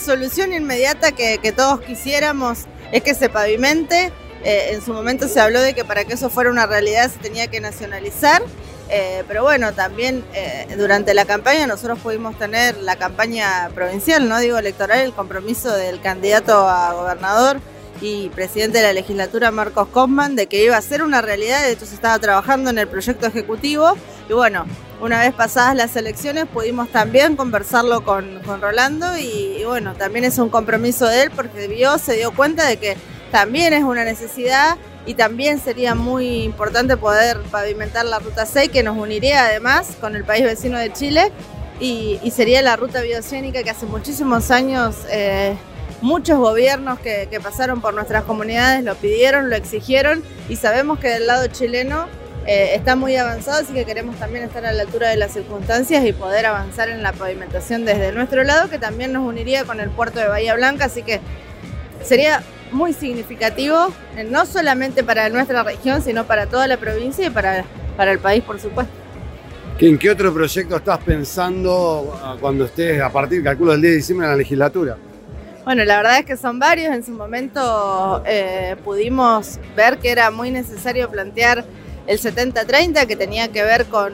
solución inmediata que, que todos quisiéramos es que se pavimente. Eh, en su momento se habló de que para que eso fuera una realidad se tenía que nacionalizar, eh, pero bueno, también eh, durante la campaña nosotros pudimos tener la campaña provincial, no digo electoral, el compromiso del candidato a gobernador y presidente de la legislatura Marcos Kosman de que iba a ser una realidad, de hecho se estaba trabajando en el proyecto ejecutivo. Y bueno, una vez pasadas las elecciones pudimos también conversarlo con, Rolando. Y, y, bueno, también es un compromiso de él porque vio, se dio cuenta de que también es una necesidad. Y también sería muy importante poder pavimentar la ruta 6 que nos uniría además con el país vecino de Chile. Y, sería la ruta biocénica que hace muchísimos años eh, muchos gobiernos que, pasaron por nuestras comunidades lo pidieron, lo exigieron y sabemos que del lado chileno eh, está muy avanzado, así que queremos también estar a la altura de las circunstancias y poder avanzar en la pavimentación desde nuestro lado, que también nos uniría con el puerto de Bahía Blanca, así que sería muy significativo, eh, no solamente para nuestra región, sino para toda la provincia y para, para el país, por supuesto. ¿En qué otro proyecto estás pensando ah, cuando estés a partir, calculo, del 10 de diciembre en la legislatura? Bueno, la verdad es que son varios. En su momento eh, pudimos ver que era muy necesario plantear el 70-30, que tenía que ver con,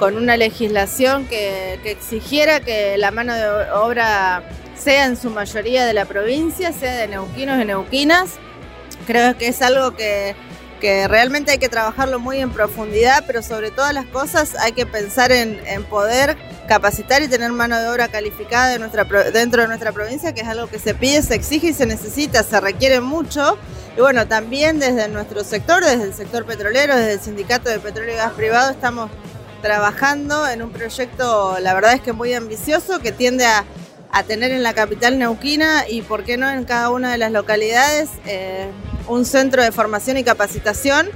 con una legislación que, que exigiera que la mano de obra sea en su mayoría de la provincia, sea de neuquinos y neuquinas. Creo que es algo que, que realmente hay que trabajarlo muy en profundidad, pero sobre todas las cosas hay que pensar en, poder capacitar y tener mano de obra calificada dentro de nuestra provincia, que es algo que se pide, se exige y se necesita, se requiere mucho. Y bueno, también desde nuestro sector, desde el sector petrolero, desde el Sindicato de Petróleo y Gas Privado, estamos trabajando en un proyecto, la verdad es que muy ambicioso, que tiende a, tener en la capital neuquina y, por qué no, en cada una de las localidades. Eh, un centro de formación y capacitación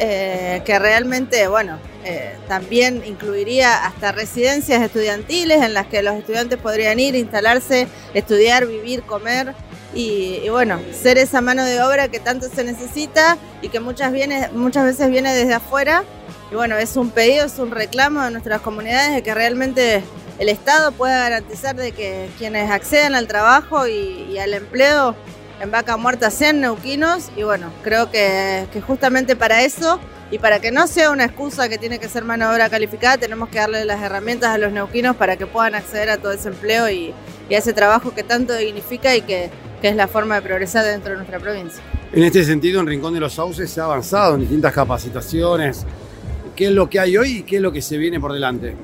eh, que realmente, bueno, eh, también incluiría hasta residencias estudiantiles en las que los estudiantes podrían ir, instalarse, estudiar, vivir, comer y, bueno, ser esa mano de obra que tanto se necesita y que muchas, viene, muchas veces viene desde afuera. Y bueno, es un pedido, es un reclamo de nuestras comunidades de que realmente el Estado pueda garantizar de que quienes acceden al trabajo y al empleo en Vaca Muerta sean neuquinos y bueno, creo que, justamente para eso y para que no sea una excusa que tiene que ser mano de obra calificada, tenemos que darle las herramientas a los neuquinos para que puedan acceder a todo ese empleo y, a ese trabajo que tanto dignifica y que, es la forma de progresar dentro de nuestra provincia. En este sentido, en Rincón de los Sauces se ha avanzado en distintas capacitaciones. ¿Qué es lo que hay hoy y qué es lo que se viene por delante?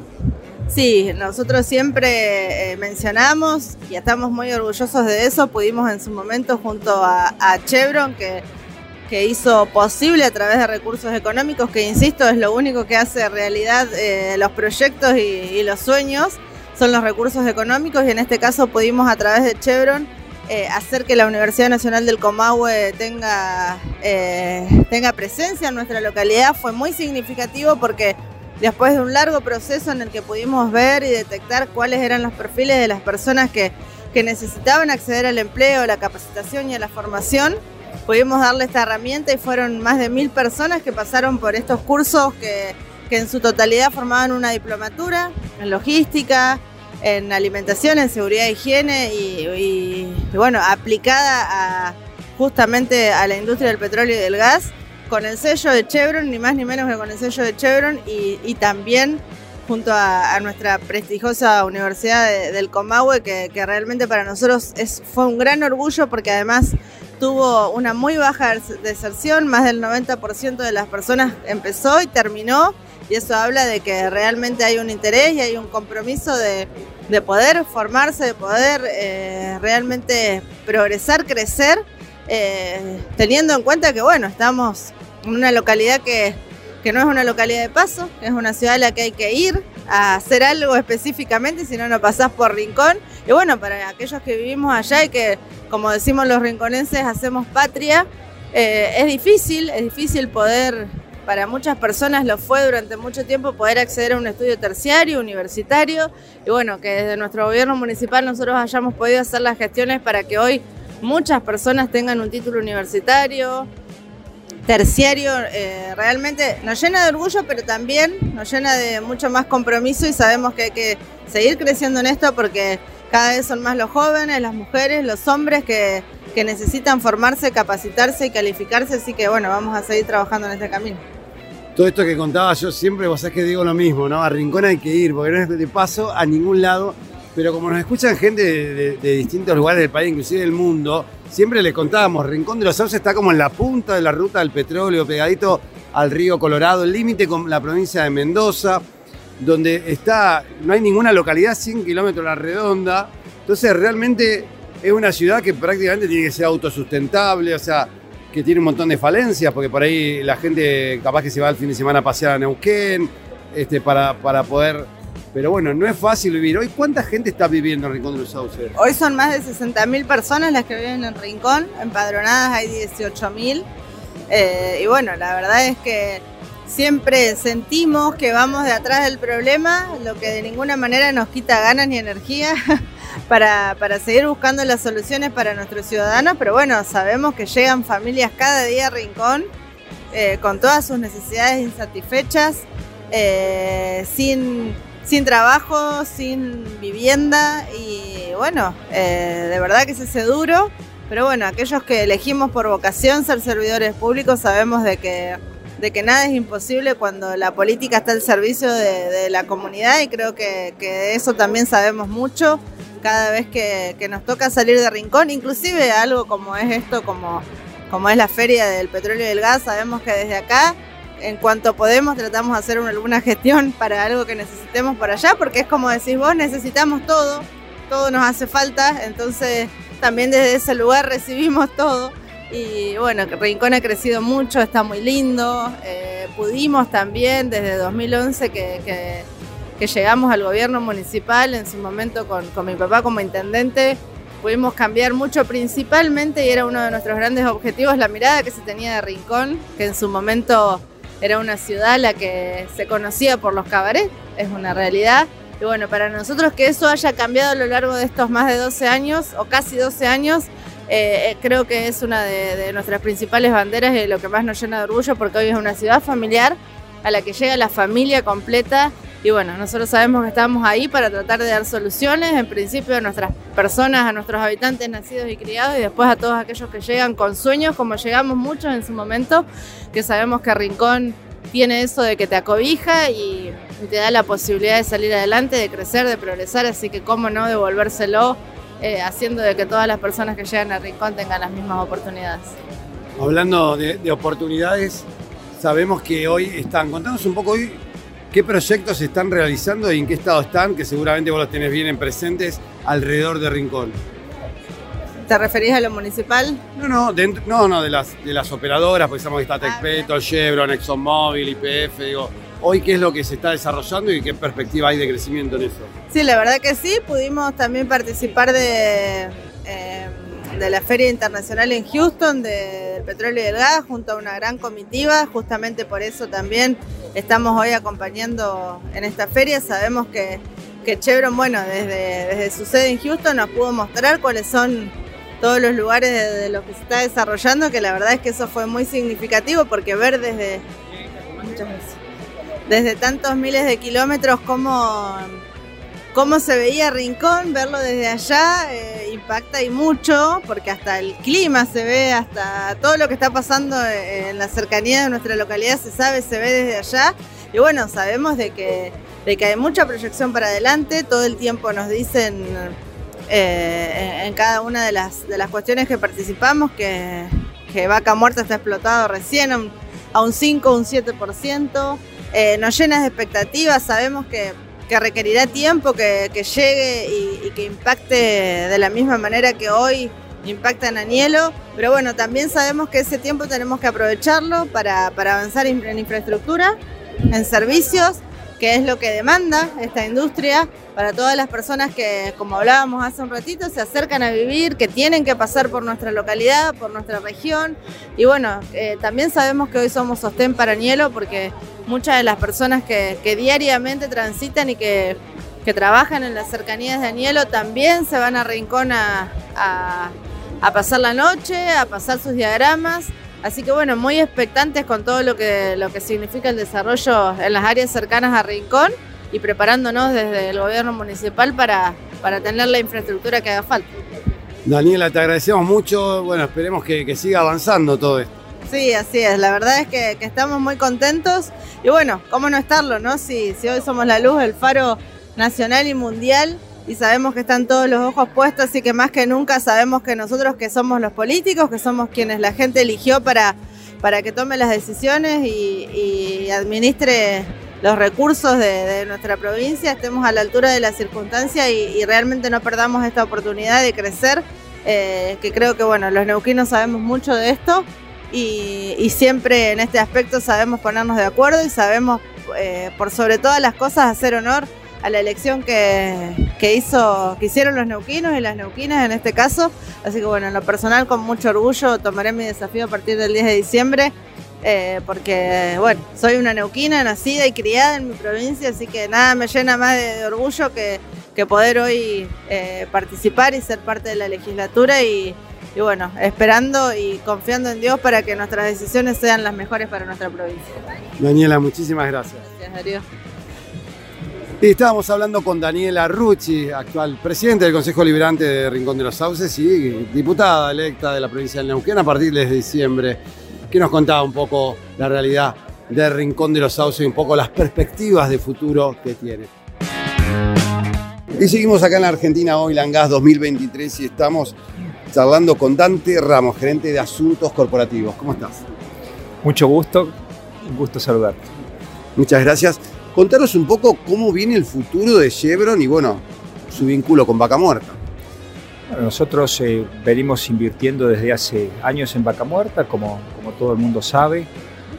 Sí, nosotros siempre eh, mencionamos y estamos muy orgullosos de eso. Pudimos en su momento junto a, Chevron, que, que, hizo posible a través de recursos económicos, que insisto, es lo único que hace realidad eh, los proyectos y, los sueños, son los recursos económicos y en este caso pudimos a través de Chevron eh, hacer que la Universidad Nacional del Comahue tenga, tenga presencia en nuestra localidad. Fue muy significativo porque después de un largo proceso en el que pudimos ver y detectar cuáles eran los perfiles de las personas que, necesitaban acceder al empleo, a la capacitación y a la formación, pudimos darle esta herramienta y fueron más de mil personas que pasaron por estos cursos que, en su totalidad formaban una diplomatura en logística, en alimentación, en seguridad e higiene y, bueno, aplicada justamente a la industria del petróleo y del gas con el sello de Chevron, ni más ni menos que con el sello de Chevron y, también junto a, nuestra prestigiosa Universidad del Comahue, que, realmente para nosotros es, fue un gran orgullo porque además tuvo una muy baja deserción, más del 90% de las personas empezó y terminó, y eso habla de que realmente hay un interés y hay un compromiso de, poder formarse, de poder eh, realmente progresar, crecer eh, teniendo en cuenta que, bueno, estamos en una localidad que, no es una localidad de paso, que es una ciudad a la que hay que ir a hacer algo específicamente, si no, no pasás por Rincón. Y bueno, para aquellos que vivimos allá y que, como decimos los rinconenses, hacemos patria, eh, es difícil, es difícil poder, para muchas personas lo fue durante mucho tiempo, poder acceder a un estudio terciario, universitario. Y bueno, que desde nuestro gobierno municipal nosotros hayamos podido hacer las gestiones para que hoy muchas personas tengan un título universitario, terciario, eh, realmente nos llena de orgullo, pero también nos llena de mucho más compromiso y sabemos que hay que seguir creciendo en esto porque cada vez son más los jóvenes, las mujeres, los hombres que, necesitan formarse, capacitarse y calificarse, así que bueno, vamos a seguir trabajando en este camino. Todo esto que contaba yo siempre, vos sabés que digo lo mismo, ¿no? A Rincón hay que ir, porque no es de paso a ningún lado pero como nos escuchan gente de, distintos lugares del país, inclusive del mundo, siempre les contábamos, Rincón de los Sauces está como en la punta de la ruta del petróleo, pegadito al río Colorado, el límite con la provincia de Mendoza, donde está, no hay ninguna localidad 100 kilómetros a la redonda, entonces realmente es una ciudad que prácticamente tiene que ser autosustentable, o sea, que tiene un montón de falencias, porque por ahí la gente capaz que se va el fin de semana a pasear a Neuquén, este, para, para poder pero bueno, no es fácil vivir. Hoy, ¿cuánta gente está viviendo en Rincón de los Sauces? Hoy son más de 60.000 personas las que viven en Rincón. Empadronadas hay 18.000. Eh, y bueno, la verdad es que siempre sentimos que vamos de atrás del problema, lo que de ninguna manera nos quita ganas ni energía para, seguir buscando las soluciones para nuestros ciudadanos. Pero bueno, sabemos que llegan familias cada día a Rincón eh, con todas sus necesidades insatisfechas, eh, sin sin trabajo, sin vivienda y bueno, eh, de verdad que se hace duro, pero bueno, aquellos que elegimos por vocación ser servidores públicos sabemos de que, de que nada es imposible cuando la política está al servicio de, la comunidad y creo que, de eso también sabemos mucho cada vez que, nos toca salir de rincón, inclusive algo como es esto, como como es la feria del petróleo y del gas, sabemos que desde acá, en cuanto podemos, tratamos de hacer alguna gestión para algo que necesitemos por allá, porque es como decís vos, necesitamos todo, todo nos hace falta, entonces también desde ese lugar recibimos todo. Y bueno, Rincón ha crecido mucho, está muy lindo. Eh, pudimos también desde 2011 que, que, llegamos al gobierno municipal, en su momento con, con mi papá como intendente, pudimos cambiar mucho principalmente y era uno de nuestros grandes objetivos la mirada que se tenía de Rincón, que en su momento era una ciudad la que se conocía por los cabarets, es una realidad. Y bueno, para nosotros que eso haya cambiado a lo largo de estos más de 12 años o casi 12 años, eh, eh, creo que es una de, de, nuestras principales banderas y lo que más nos llena de orgullo porque hoy es una ciudad familiar a la que llega la familia completa y bueno, nosotros sabemos que estamos ahí para tratar de dar soluciones, en principio a nuestras personas, a nuestros habitantes nacidos y criados, y después a todos aquellos que llegan con sueños, como llegamos muchos en su momento, que sabemos que Rincón tiene eso de que te acobija y te da la posibilidad de salir adelante, de crecer, de progresar, así que cómo no devolvérselo eh, haciendo de que todas las personas que llegan a Rincón tengan las mismas oportunidades. Hablando de, de oportunidades, sabemos que hoy están, contanos un poco hoy ¿Qué proyectos se están realizando y en qué estado están? Que seguramente vos los tenés bien en presentes alrededor de Rincón. ¿Te referís a lo municipal? No, no, dentro, no, no, de las, de las operadoras, porque sabemos que está TechPeto, Chevron, ExxonMobil, IPF, digo, hoy qué es lo que se está desarrollando y qué perspectiva hay de crecimiento en eso. Sí, la verdad que sí, pudimos también participar de, eh, de la Feria Internacional en Houston del petróleo y del gas junto a una gran comitiva, justamente por eso también estamos hoy acompañando en esta feria. Sabemos que, que Chevron, bueno, desde, desde su sede en Houston nos pudo mostrar cuáles son todos los lugares de, los que se está desarrollando, que la verdad es que eso fue muy significativo porque ver desde, desde tantos miles de kilómetros cómo cómo se veía Rincón, verlo desde allá eh, impacta y mucho, porque hasta el clima se ve, hasta todo lo que está pasando en la cercanía de nuestra localidad se sabe, se ve desde allá. Y bueno, sabemos de que, de que hay mucha proyección para adelante, todo el tiempo nos dicen eh, en cada una de las, de las cuestiones que participamos que, Vaca Muerta está explotado recién a un, 5 o un 7%. Eh, nos llena de expectativas, sabemos que que requerirá tiempo que, que llegue y, y, que impacte de la misma manera que hoy impacta en Anielo. Pero bueno, también sabemos que ese tiempo tenemos que aprovecharlo para, para avanzar en infraestructura, en servicios que es lo que demanda esta industria para todas las personas que, como hablábamos hace un ratito, se acercan a vivir, que tienen que pasar por nuestra localidad, por nuestra región. Y bueno, eh, también sabemos que hoy somos sostén para Nielo porque muchas de las personas que, que diariamente transitan y que, que, trabajan en las cercanías de Anielo también se van a Rincón a, a, a pasar la noche, a pasar sus diagramas Así que bueno, muy expectantes con todo lo que, lo que significa el desarrollo en las áreas cercanas a Rincón y preparándonos desde el gobierno municipal para, para tener la infraestructura que haga falta. Daniela, te agradecemos mucho. Bueno, esperemos que, que siga avanzando todo esto. Sí, así es. La verdad es que, que, estamos muy contentos. Y bueno, ¿cómo no estarlo, no? Si, si hoy somos la luz, el faro nacional y mundial y sabemos que están todos los ojos puestos, así que más que nunca sabemos que nosotros que somos los políticos, que somos quienes la gente eligió para, para que tome las decisiones y, administre los recursos de, nuestra provincia, estemos a la altura de la circunstancia y, realmente no perdamos esta oportunidad de crecer, eh, que creo que bueno, los neuquinos sabemos mucho de esto y, y, siempre en este aspecto sabemos ponernos de acuerdo y sabemos eh, por sobre todas las cosas hacer honor a la elección que, que, hizo, que hicieron los neuquinos y las neuquinas en este caso. Así que bueno, en lo personal con mucho orgullo tomaré mi desafío a partir del 10 de diciembre. Eh, porque bueno, soy una neuquina nacida y criada en mi provincia, así que nada me llena más de, de orgullo que, que, poder hoy eh, participar y ser parte de la legislatura y, y, bueno, esperando y confiando en Dios para que nuestras decisiones sean las mejores para nuestra provincia. Daniela, muchísimas gracias. Gracias, Darío. Y estábamos hablando con Daniela Rucci, actual presidente del Consejo Liberante de Rincón de los Sauces y diputada electa de la provincia del Neuquén a partir de diciembre, que nos contaba un poco la realidad de Rincón de los Sauces y un poco las perspectivas de futuro que tiene. Y seguimos acá en la Argentina hoy, Langas 2023, y estamos charlando con Dante Ramos, gerente de Asuntos Corporativos. ¿Cómo estás? Mucho gusto, un gusto saludarte. Muchas gracias. Contanos un poco cómo viene el futuro de Chevron y bueno, su vínculo con Vaca Muerta. Nosotros eh, venimos invirtiendo desde hace años en Vaca Muerta, como, como todo el mundo sabe.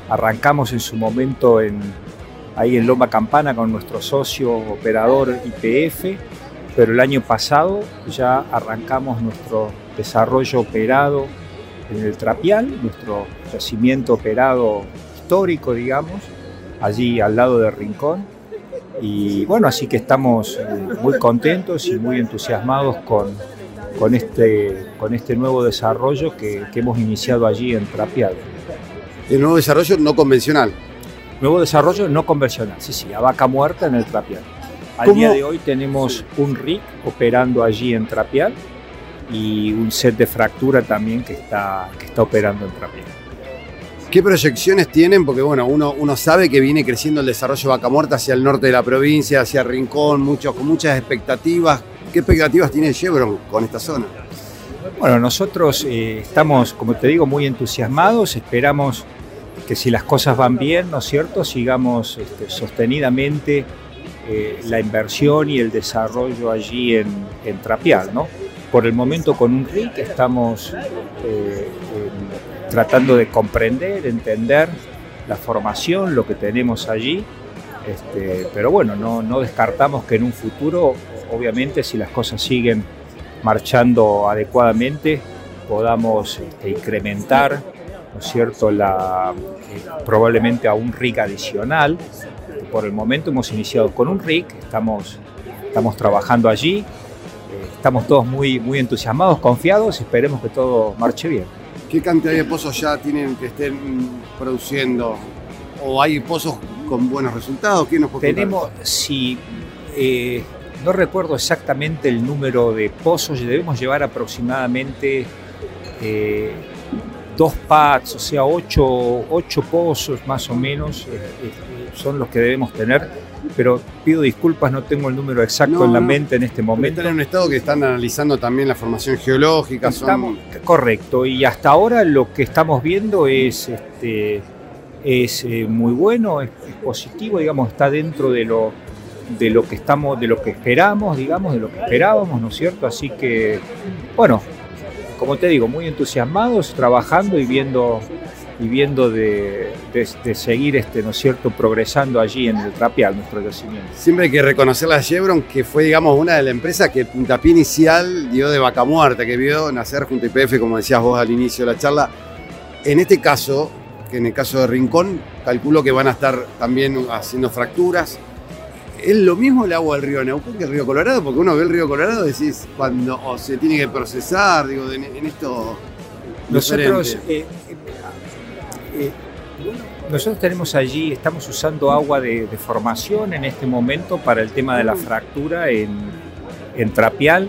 Arrancamos en su momento en, ahí en Loma Campana con nuestro socio operador IPF, pero el año pasado ya arrancamos nuestro desarrollo operado en el Trapial, nuestro yacimiento operado histórico, digamos, allí al lado de Rincón. Y bueno, así que estamos eh, muy contentos y muy entusiasmados con, con, este, con este nuevo desarrollo que, que hemos iniciado allí en Trapial. El nuevo desarrollo no convencional. Nuevo desarrollo no convencional, sí, sí, a vaca muerta en el Trapial. Al ¿Cómo? día de hoy tenemos un RIC operando allí en Trapial y un set de fractura también que está, que está operando en Trapial. ¿Qué proyecciones tienen? Porque bueno, uno, sabe que viene creciendo el desarrollo de Vaca Muerta hacia el norte de la provincia, hacia Rincón, con muchas expectativas. ¿Qué expectativas tiene Chevron con esta zona? Bueno, nosotros eh, estamos, como te digo, muy entusiasmados, esperamos que si las cosas van bien, ¿no es cierto?, sigamos este, sostenidamente eh, la inversión y el desarrollo allí en, en Trapial, ¿no? Por el momento con un RIC estamos eh, tratando de comprender, entender la formación, lo que tenemos allí, este, pero bueno, no, descartamos que en un futuro, obviamente, si las cosas siguen marchando adecuadamente, podamos este, incrementar, ¿no es cierto?, la, probablemente a un RIC adicional. Por el momento hemos iniciado con un RIC, estamos, estamos trabajando allí, estamos todos muy, muy entusiasmados, confiados, esperemos que todo marche bien. ¿Qué cantidad de pozos ya tienen que estén produciendo? ¿O hay pozos con buenos resultados? ¿Qué nos puede? Tenemos, si eh, no recuerdo exactamente el número de pozos, debemos llevar aproximadamente eh, dos pads, o sea, ocho, ocho pozos más o menos, eh, son los que debemos tener, pero pido disculpas, no tengo el número exacto No, en la no. mente en este momento. Están en un estado que están analizando también la formación geológica. son- correcto, y hasta ahora lo que estamos viendo es, este, es eh, muy bueno, es, es positivo, digamos, está dentro de lo, de lo que estamos, de lo que esperamos, digamos, de lo que esperábamos, ¿no es cierto? Así que, bueno, como te digo, muy entusiasmados, trabajando y viendo y viendo de, de- de seguir, este, ¿no es cierto?, progresando allí en el Trapial, nuestro yacimiento. Siempre hay que reconocerle a Chevron que fue, digamos, una de las empresas que el puntapié inicial dio de vaca muerta, que vio nacer junto a IPF, como decías vos al inicio de la charla. En este caso, que en el caso de Rincón, calculo que van a estar también haciendo fracturas. ¿Es lo mismo el agua del río Neuquén que el río Colorado? Porque uno ve el río Colorado y decís, cuando o se tiene que procesar, digo, en, en esto... Nosotros, eh, eh, nosotros tenemos allí, estamos usando agua de, de formación en este momento para el tema de la fractura en, en Trapial.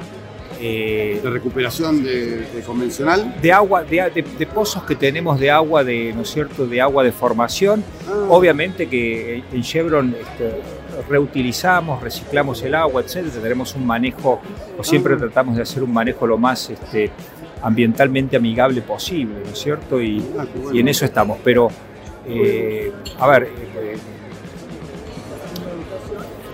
eh, de recuperación de, de convencional. de agua, de pozos que tenemos de agua de, ¿no es cierto?, de agua de formación. Ah, Obviamente que en Chevron este, reutilizamos, reciclamos el agua, etcétera. Tenemos un manejo, o siempre Ah. tratamos de hacer un manejo lo más este, ambientalmente amigable posible, ¿no es cierto? Y, ah, qué bueno. y en eso estamos. Pero, eh, a ver, eh,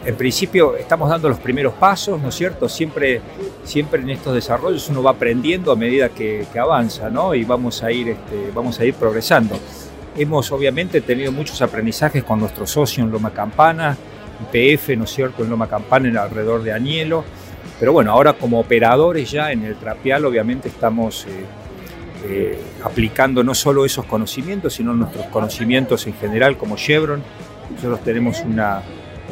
en principio estamos dando los primeros pasos, ¿no es cierto? Siempre, siempre en estos desarrollos uno va aprendiendo a medida que, que avanza, ¿no? Y vamos a ir, este, vamos a ir progresando. Hemos obviamente tenido muchos aprendizajes con nuestro socio en Loma Campana, IPF, ¿no es cierto?, en Loma Campana, en alrededor de Añelo. Pero bueno, ahora como operadores ya en el Trapial, obviamente estamos eh, eh, aplicando no solo esos conocimientos, sino nuestros conocimientos en general como Chevron. Nosotros tenemos una,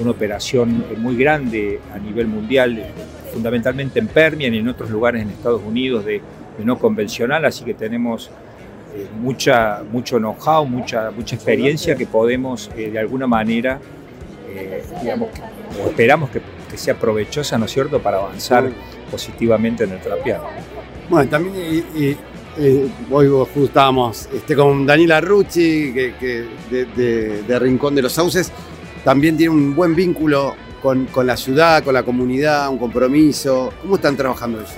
una operación muy grande a nivel mundial, eh, fundamentalmente en Permian y en otros lugares en Estados Unidos de, no convencional, así que tenemos mucha, mucho know-how, mucha, mucha experiencia que podemos de alguna manera, digamos, o esperamos que, que sea provechosa, ¿no es cierto?, para avanzar positivamente en el trapeado. Bueno, también eh, eh, hoy estábamos este, con Daniela Rucci, que, que de, de- de Rincón de los Sauces, también tiene un buen vínculo con, con la ciudad, con la comunidad, un compromiso. ¿Cómo están trabajando eso?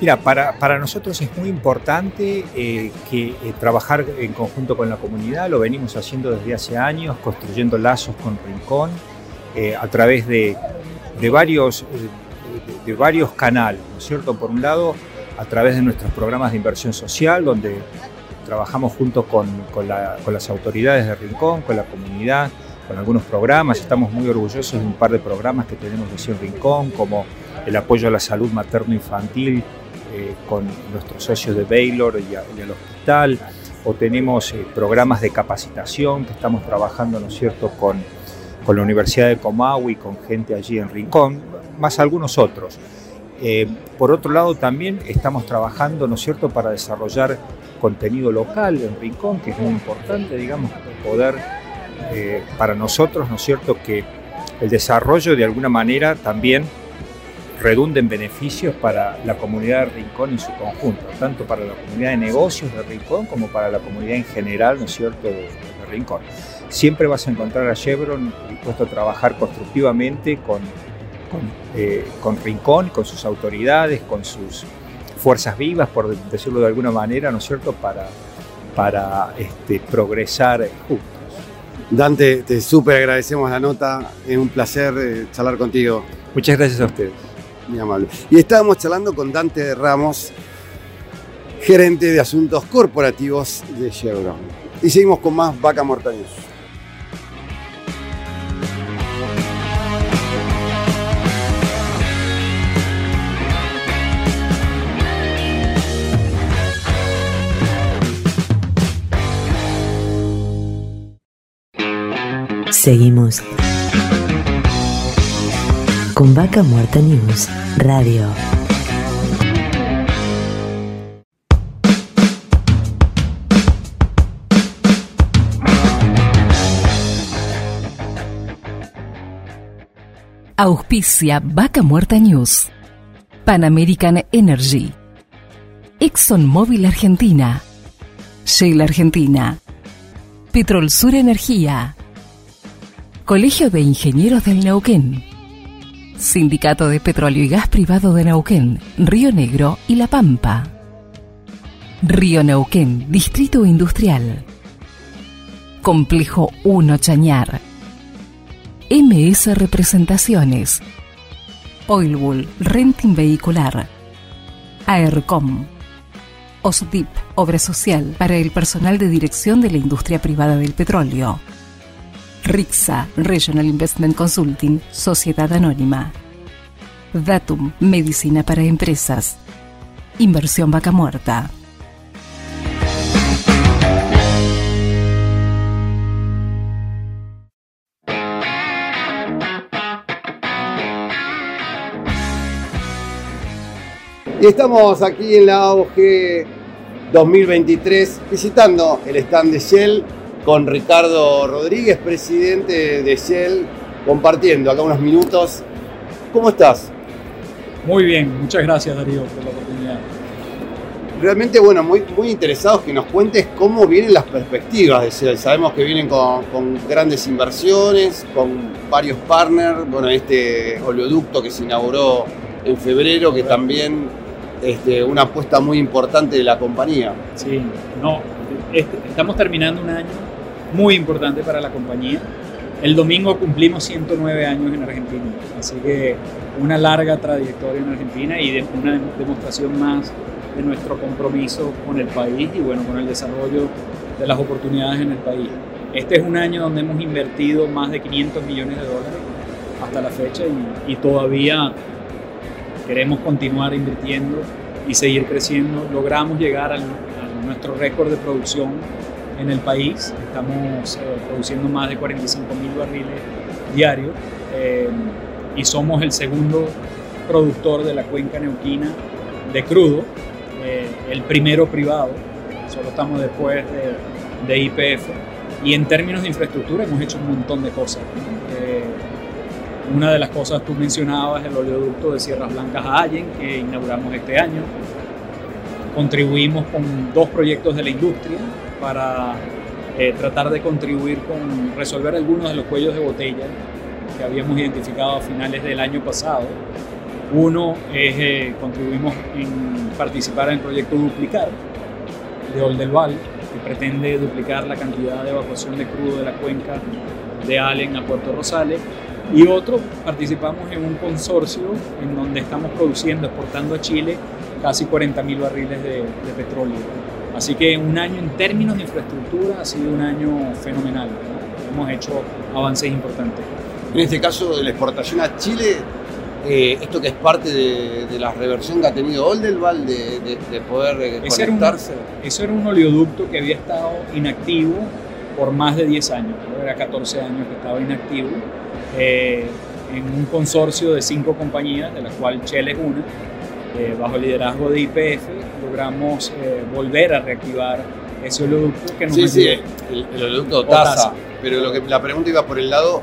Mira, para, para nosotros es muy importante eh, que eh, trabajar en conjunto con la comunidad, lo venimos haciendo desde hace años, construyendo lazos con Rincón, eh, a través de, de varios, de, de varios canales, ¿no es cierto? Por un lado, a través de nuestros programas de inversión social, donde trabajamos junto con, con, la- con las autoridades de Rincón, con la comunidad, con algunos programas. Estamos muy orgullosos de un par de programas que tenemos de en Rincón, como el apoyo a la salud materno-infantil eh, con nuestros socios de Baylor y, a- al hospital, o tenemos eh, programas de capacitación que estamos trabajando, ¿no es cierto?, con, con la Universidad de Comahue con gente allí en Rincón, más algunos otros. Eh, por otro lado, también estamos trabajando, ¿no es cierto?, para desarrollar contenido local en Rincón, que es muy importante, digamos, poder eh, para nosotros, ¿no es cierto?, que el desarrollo de alguna manera también redunde en beneficios para la comunidad de Rincón en su conjunto, tanto para la comunidad de negocios de Rincón como para la comunidad en general, ¿no es cierto?, de Rincón. Siempre vas a encontrar a Chevron dispuesto a trabajar constructivamente con, con, eh, con Rincón, con sus autoridades, con sus fuerzas vivas, por decirlo de alguna manera, ¿no es cierto?, para, para este, progresar juntos. Dante, te súper agradecemos la nota. Es un placer eh, charlar contigo. Muchas gracias a ustedes. Muy amable. Y estábamos charlando con Dante Ramos, gerente de asuntos corporativos de Chevron. Y seguimos con más Vaca Muerta Seguimos con Vaca Muerta News Radio. Auspicia Vaca Muerta News. Pan American Energy. ExxonMobil Argentina. Shell Argentina. Petrol Sur Energía. Colegio de Ingenieros del Neuquén. Sindicato de Petróleo y Gas Privado de Neuquén, Río Negro y La Pampa. Río Neuquén, Distrito Industrial. Complejo 1 Chañar. MS Representaciones. Oilwool, Renting Vehicular. AERCOM. OSDIP, Obra Social para el personal de dirección de la industria privada del petróleo. RIXA, Regional Investment Consulting, Sociedad Anónima. Datum, Medicina para Empresas. Inversión Vaca Muerta. Y estamos aquí en la AOG 2023 visitando el stand de Shell con Ricardo Rodríguez, presidente de Shell, compartiendo acá unos minutos. ¿Cómo estás? Muy bien, muchas gracias Darío por la oportunidad. Realmente, bueno, muy, muy interesados que nos cuentes cómo vienen las perspectivas de Shell. Sabemos que vienen con, con grandes inversiones, con varios partners, bueno, este oleoducto que se inauguró en febrero, que también este, una apuesta muy importante de la compañía. Sí, no, este- estamos terminando un año muy importante para la compañía. El domingo cumplimos 109 años en Argentina, así que una larga trayectoria en Argentina y de- una demostración más de nuestro compromiso con el país y bueno, con el desarrollo de las oportunidades en el país. Este es un año donde hemos invertido más de 500 millones de dólares hasta la fecha y, y todavía queremos continuar invirtiendo y seguir creciendo. Logramos llegar al- a nuestro récord de producción en el país. Estamos eh, produciendo más de 45 mil barriles diarios eh, y somos el segundo productor de la cuenca neuquina de crudo, eh, el primero privado, solo estamos después de, IPF. Y en términos de infraestructura hemos hecho un montón de cosas. Eh, una de las cosas tú mencionabas el oleoducto de Sierras Blancas a Allen que inauguramos este año. Contribuimos con dos proyectos de la industria para eh, tratar de contribuir con resolver algunos de los cuellos de botella que habíamos identificado a finales del año pasado. Uno es, eh, contribuimos en participar en el proyecto Duplicar de Oldelval, que pretende duplicar la cantidad de evacuación de crudo de la cuenca de Allen a Puerto Rosales. Y otro, participamos en un consorcio en donde estamos produciendo, exportando a Chile casi 40.000 barriles de, de petróleo. Así que un año en términos de infraestructura ha sido un año fenomenal. ¿no? Hemos hecho avances importantes. En este caso de la exportación a Chile, eh, esto que es parte de, de la reversión que ha tenido Oldelval de, de- de poder eh, Ese era, un, conectarse. eso era un oleoducto que había estado inactivo por más de 10 años, creo era 14 años que estaba inactivo, eh, en un consorcio de cinco compañías, de las cuales Shell es una, eh, bajo el liderazgo de IPF, logramos eh, volver a reactivar ese oleoducto que nos Sí, sí, el, el oleoducto O. Pero lo que, la pregunta iba por el lado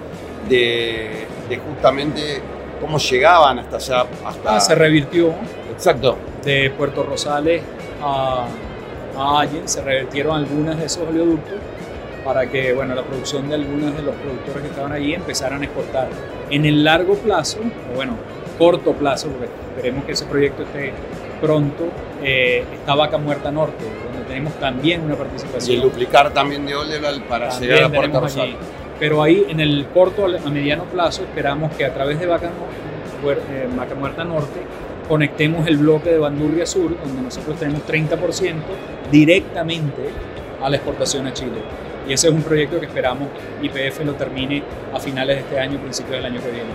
de, de justamente cómo llegaban hasta allá. Hasta... Ah, se revirtió Exacto. de Puerto Rosales a, a Allen, se revirtieron algunas de esos oleoductos para que bueno, la producción de algunos de los productores que estaban allí empezaran a exportar. En el largo plazo, bueno, corto plazo, porque esperemos que ese proyecto esté pronto, eh, está Vaca Muerta Norte, donde tenemos también una Y participación. el duplicar también de Oldelval para También llegar a Puerto. Rosales. Pero ahí en el corto a mediano plazo esperamos que a través de Vaca, eh, Vaca Muerta Norte conectemos el bloque de Bandurria Sur, donde nosotros tenemos 30% directamente a la exportación a Chile. Y ese es un proyecto que esperamos IPF lo termine a finales de este año, principios del año que viene.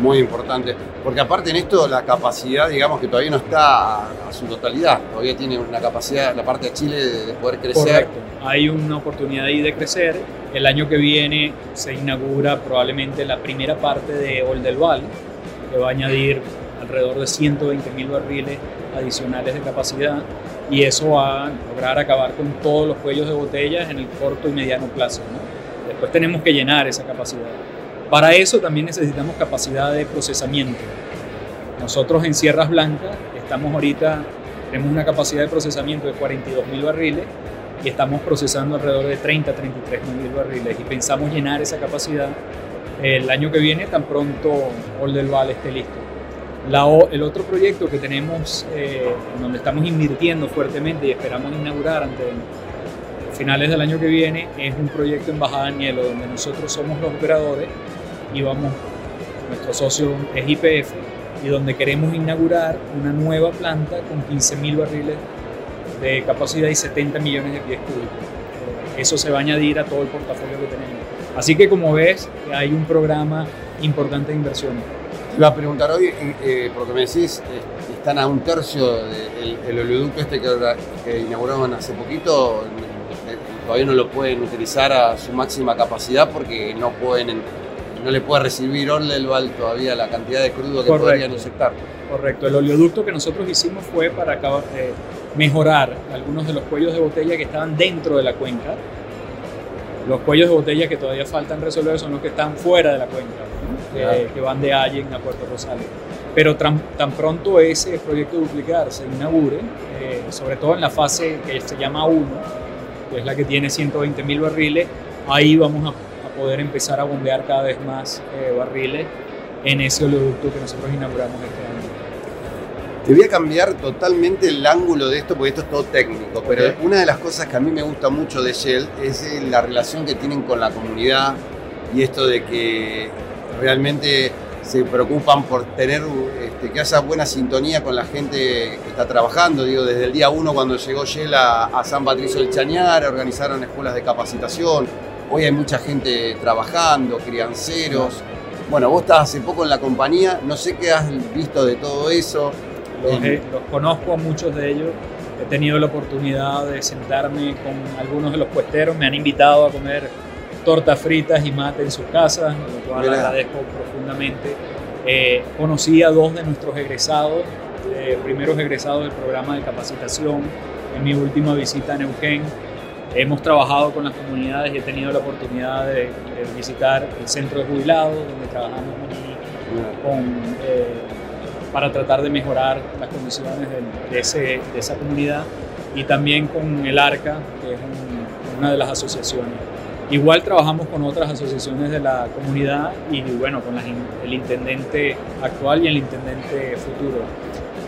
Muy importante. Porque aparte en esto la capacidad, digamos que todavía no está a, su totalidad. Todavía tiene una capacidad la parte de Chile de poder crecer. Correcto. Hay una oportunidad ahí de crecer. El año que viene se inaugura probablemente la primera parte de Oldelval, que va a añadir alrededor de 120 mil barriles adicionales de capacidad y eso va a lograr acabar con todos los cuellos de botellas en el corto y mediano plazo. ¿no? Después tenemos que llenar esa capacidad. Para eso también necesitamos capacidad de procesamiento. Nosotros en Sierras Blancas estamos ahorita, tenemos una capacidad de procesamiento de 42 mil barriles y estamos procesando alrededor de 30 33 mil barriles y pensamos llenar esa capacidad el año que viene tan pronto Oldelval esté listo. La o- el otro proyecto que tenemos, eh, donde estamos invirtiendo fuertemente y esperamos inaugurar ante finales del año que viene, es un proyecto en Bajada de Nielo, donde nosotros somos los operadores y vamos, nuestro socio es IPF, y donde queremos inaugurar una nueva planta con 15.000 barriles de capacidad y 70 millones de pies cúbicos. Eh, Eso se va a añadir a todo el portafolio que tenemos. Así que como ves, hay un programa importante de inversiones. Te iba a preguntar hoy, eh, porque me decís, eh, están a un tercio del el oleoducto este que, que inauguraron hace poquito, eh, todavía no lo pueden utilizar a su máxima capacidad porque no pueden, en- no le puede recibir Oldelval todavía la cantidad de crudo que Correcto. podrían inyectar. Correcto, el oleoducto que nosotros hicimos fue para acabar, eh, mejorar algunos de los cuellos de botella que estaban dentro de la cuenca. Los cuellos de botella que todavía faltan resolver son los que están fuera de la cuenca, ¿no? que, Claro. que van de Allen a Puerto Rosales. Pero tan, tan pronto ese proyecto duplicar se inaugure, eh, sobre todo en la fase que se llama 1, que es la que tiene 120 mil barriles, ahí vamos a poder empezar a bombear cada vez más eh, barriles en ese oleoducto que nosotros inauguramos este año. Te voy a cambiar totalmente el ángulo de esto porque esto es todo técnico, pero una de las cosas que a mí me gusta mucho de Shell es eh, la relación que tienen con la comunidad y esto de que realmente se preocupan por tener este, que haya buena sintonía con la gente que está trabajando. Digo, desde el día uno cuando llegó Shell a, a San Patricio del Chañar, organizaron escuelas de capacitación. Hoy hay mucha gente trabajando, crianceros. Bueno, vos estás hace poco en la compañía, no sé qué has visto de todo eso. Los, conozco a muchos de ellos. He tenido la oportunidad de sentarme con algunos de los puesteros. Me han invitado a comer tortas fritas y mate en sus casas, lo cual Mira. agradezco profundamente. Eh, conocí a dos de nuestros egresados, eh, primeros egresados del programa de capacitación en mi última visita a Neuquén. Hemos trabajado con las comunidades y he tenido la oportunidad de, de visitar el centro de jubilados, donde trabajamos con, eh, para tratar de mejorar las condiciones de, de ese- de esa comunidad y también con el ARCA, que es un- una de las asociaciones. Igual trabajamos con otras asociaciones de la comunidad y bueno, con el intendente actual y el intendente futuro.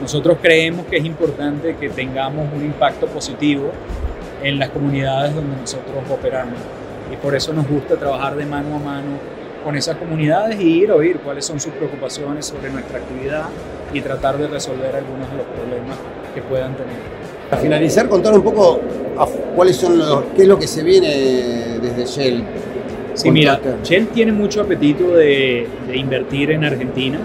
Nosotros creemos que es importante que tengamos un impacto positivo en las comunidades donde nosotros operamos y por eso nos gusta trabajar de mano a mano con esas comunidades y ir a oír cuáles son sus preocupaciones sobre nuestra actividad y tratar de resolver algunos de los problemas que puedan tener. Para finalizar, contar un poco cuáles son los, qué es lo que se viene desde Shell. Sí, mira, Shell tiene mucho apetito de, de invertir en Argentina.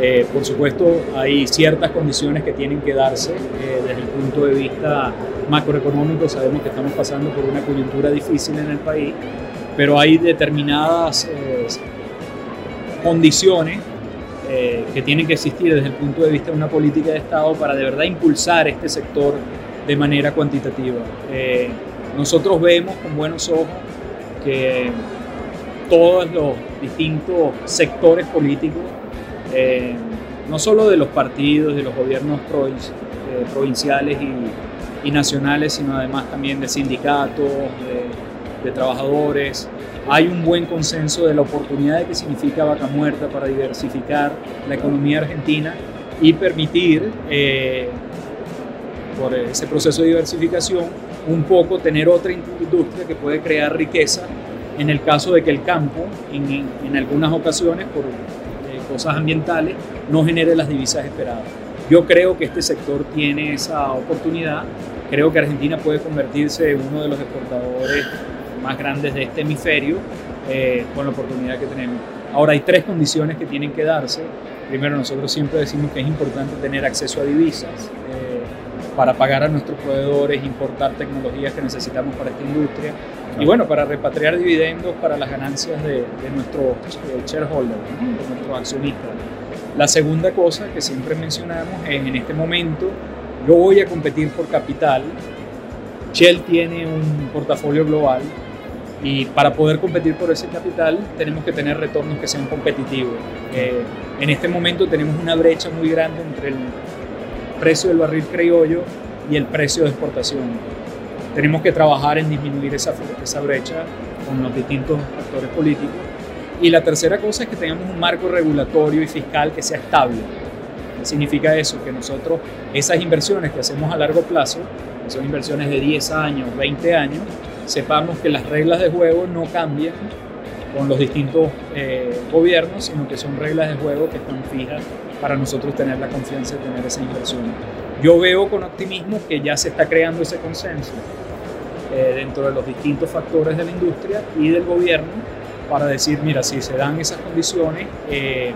Eh, por supuesto, hay ciertas condiciones que tienen que darse eh, desde el punto de vista macroeconómico. Sabemos que estamos pasando por una coyuntura difícil en el país, pero hay determinadas eh, condiciones que tienen que existir desde el punto de vista de una política de Estado para de verdad impulsar este sector de manera cuantitativa. nosotros vemos con buenos ojos que todos los distintos sectores políticos eh, no solo de los partidos, de los gobiernos eh, provinciales y, nacionales, sino además también de sindicatos, de, trabajadores. Hay un buen consenso de la oportunidad de que significa vaca muerta para diversificar la economía argentina y permitir, eh, por ese proceso de diversificación, un poco tener otra industria que puede crear riqueza en el caso de que el campo, en, en algunas ocasiones, por cosas ambientales, no genere las divisas esperadas. Yo creo que este sector tiene esa oportunidad. Creo que Argentina puede convertirse en uno de los exportadores más grandes de este hemisferio eh, con la oportunidad que tenemos. Ahora hay tres condiciones que tienen que darse. Primero, nosotros siempre decimos que es importante tener acceso a divisas eh, para pagar a nuestros proveedores, importar tecnologías que necesitamos para esta industria y bueno, para repatriar dividendos para las ganancias de, de nuestros eh, shareholders, de nuestros accionistas. La segunda cosa que siempre mencionamos es en este momento yo voy a competir por capital. Shell tiene un portafolio global y para poder competir por ese capital tenemos que tener retornos que sean competitivos. Eh, en este momento tenemos una brecha muy grande entre el precio del barril criollo y el precio de exportación tenemos que trabajar en disminuir esa, esa brecha con los distintos actores políticos. Y la tercera cosa es que tengamos un marco regulatorio y fiscal que sea estable. ¿Qué significa eso? Que nosotros esas inversiones que hacemos a largo plazo, que son inversiones de 10 años, 20 años, sepamos que las reglas de juego no cambian con los distintos eh, gobiernos, sino que son reglas de juego que están fijas para nosotros tener la confianza de tener esa inversión. Yo veo con optimismo que ya se está creando ese consenso eh, dentro de los distintos factores de la industria y del gobierno para decir, mira, si se dan esas condiciones, eh,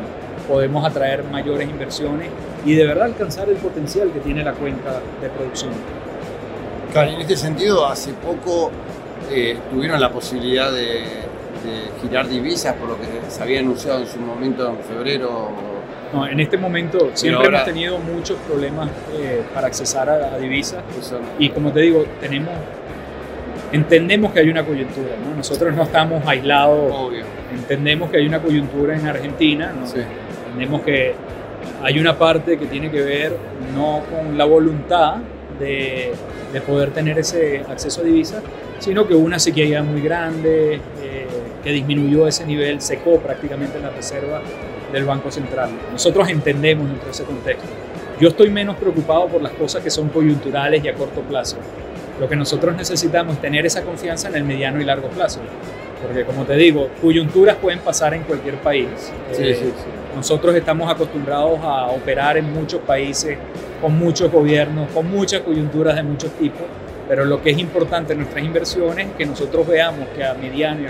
podemos atraer mayores inversiones y de verdad alcanzar el potencial que tiene la cuenta de producción. Claro, en este sentido, hace poco eh, tuvieron la posibilidad de, girar divisas, por lo que se había anunciado en su momento en febrero. No, en este momento siempre hemos tenido muchos problemas para accesar a, a divisas y como te digo, tenemos entendemos que hay una coyuntura, ¿no? Nosotros no estamos aislados, Obvio. entendemos que hay una coyuntura en Argentina, ¿no? Entendemos que hay una parte que tiene que ver no con la voluntad de, de poder tener ese acceso a divisas, sino que una sequía muy grande, eh, que disminuyó ese nivel, secó prácticamente la reserva del Banco Central. Nosotros entendemos dentro de ese contexto. Yo estoy menos preocupado por las cosas que son coyunturales y a corto plazo. Lo que nosotros necesitamos es tener esa confianza en el mediano y largo plazo. Porque como te digo, coyunturas pueden pasar en cualquier país. Eh, nosotros estamos acostumbrados a operar en muchos países, con muchos gobiernos, con muchas coyunturas de muchos tipos, pero lo que es importante en nuestras inversiones es que nosotros veamos que a mediano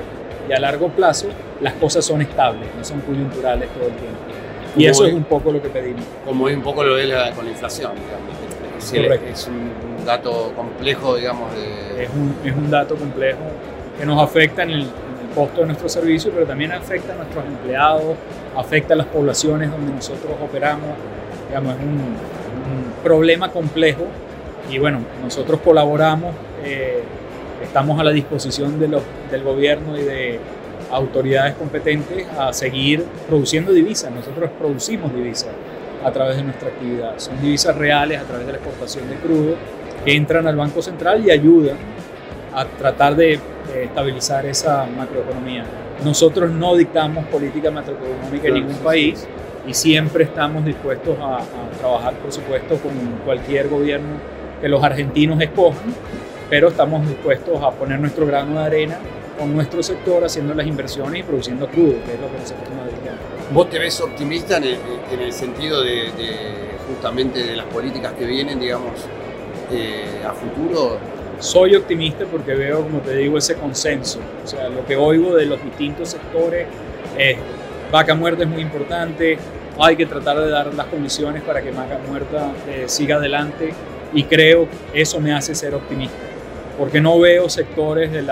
y a largo plazo las cosas son estables, no son coyunturales todo el tiempo. Y eso es un poco lo que pedimos. Como es un poco lo de la, con la inflación, digamos. Es un, dato complejo, digamos. De... Es, un, es un dato complejo que nos afecta en el, costo de nuestro servicio, pero también afecta a nuestros empleados, afecta a las poblaciones donde nosotros operamos. Digamos, es un, problema complejo y bueno, nosotros colaboramos, eh, estamos a la disposición de los, del gobierno y de autoridades competentes a seguir produciendo divisas. Nosotros producimos divisas a través de nuestra actividad. Son divisas reales a través de la exportación de crudo que entran al Banco Central y ayudan a tratar de estabilizar esa macroeconomía. Nosotros no dictamos política macroeconómica en ningún país y siempre estamos dispuestos a, a trabajar, por supuesto, con cualquier gobierno que los argentinos escojan, pero estamos dispuestos a poner nuestro grano de arena con nuestro sector haciendo las inversiones y produciendo crudo, que es lo que nosotros nos dedicamos. ¿Vos te ves optimista en el, en el sentido de, de, justamente de las políticas que vienen, digamos, eh, a futuro? Soy optimista porque veo, como te digo, ese consenso. O sea, lo que oigo de los distintos sectores es vaca muerta es muy importante, hay que tratar de dar las condiciones para que vaca muerta eh, siga adelante y creo que eso me hace ser optimista, porque no veo sectores del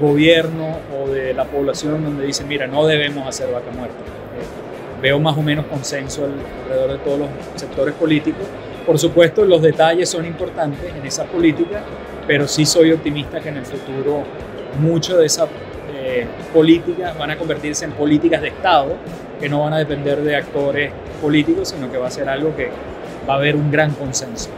gobierno o de la población donde dicen, mira, no debemos hacer vaca muerta. Eh, veo más o menos consenso alrededor de todos los sectores políticos. Por supuesto, los detalles son importantes en esa política, pero sí soy optimista que en el futuro mucho de esas eh, políticas van a convertirse en políticas de Estado, que no van a depender de actores políticos, sino que va a ser algo que va a haber un gran consenso.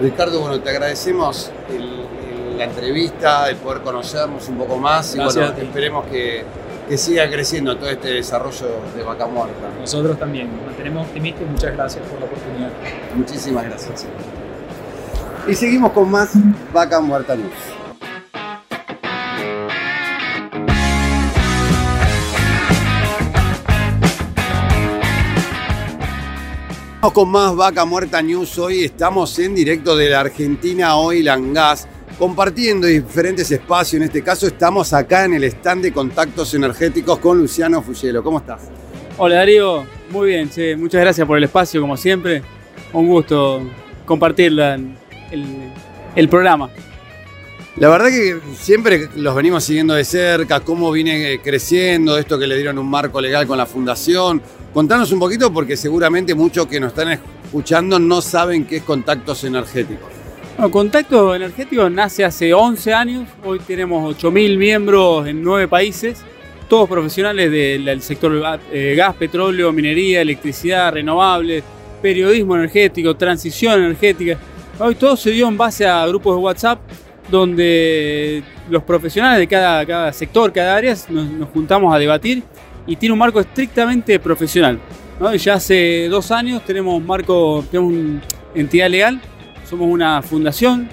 Ricardo, bueno, te agradecemos el, el, la entrevista, el poder conocernos un poco más Gracias y bueno, esperemos que, que siga creciendo todo este desarrollo de Vaca Muerta. Nosotros también nos mantenemos optimistas y muchas gracias por la oportunidad. Muchísimas gracias. Y seguimos con más Vaca Muerta News. Con más Vaca Muerta News hoy. Estamos en directo de la Argentina Oil and Gas, compartiendo diferentes espacios. En este caso estamos acá en el stand de contactos energéticos con Luciano Fugelo. ¿Cómo estás? Hola Darío, muy bien, che. muchas gracias por el espacio como siempre. Un gusto compartir la- el, el programa. La verdad que siempre los venimos siguiendo de cerca, cómo viene creciendo, esto que le dieron un marco legal con la fundación. Contanos un poquito porque seguramente muchos que nos están escuchando no saben qué es contactos energéticos. Contacto Energético nace hace 11 años, hoy tenemos 8.000 miembros en 9 países, todos profesionales del, sector eh, gas, petróleo, minería, electricidad, renovables, periodismo energético, transición energética. Hoy todo se dio en base a grupos de WhatsApp donde los profesionales de cada, sector, cada área, nos, juntamos a debatir y tiene un marco estrictamente profesional. ¿no? Ya hace dos años tenemos marco, tenemos una entidad legal, somos una fundación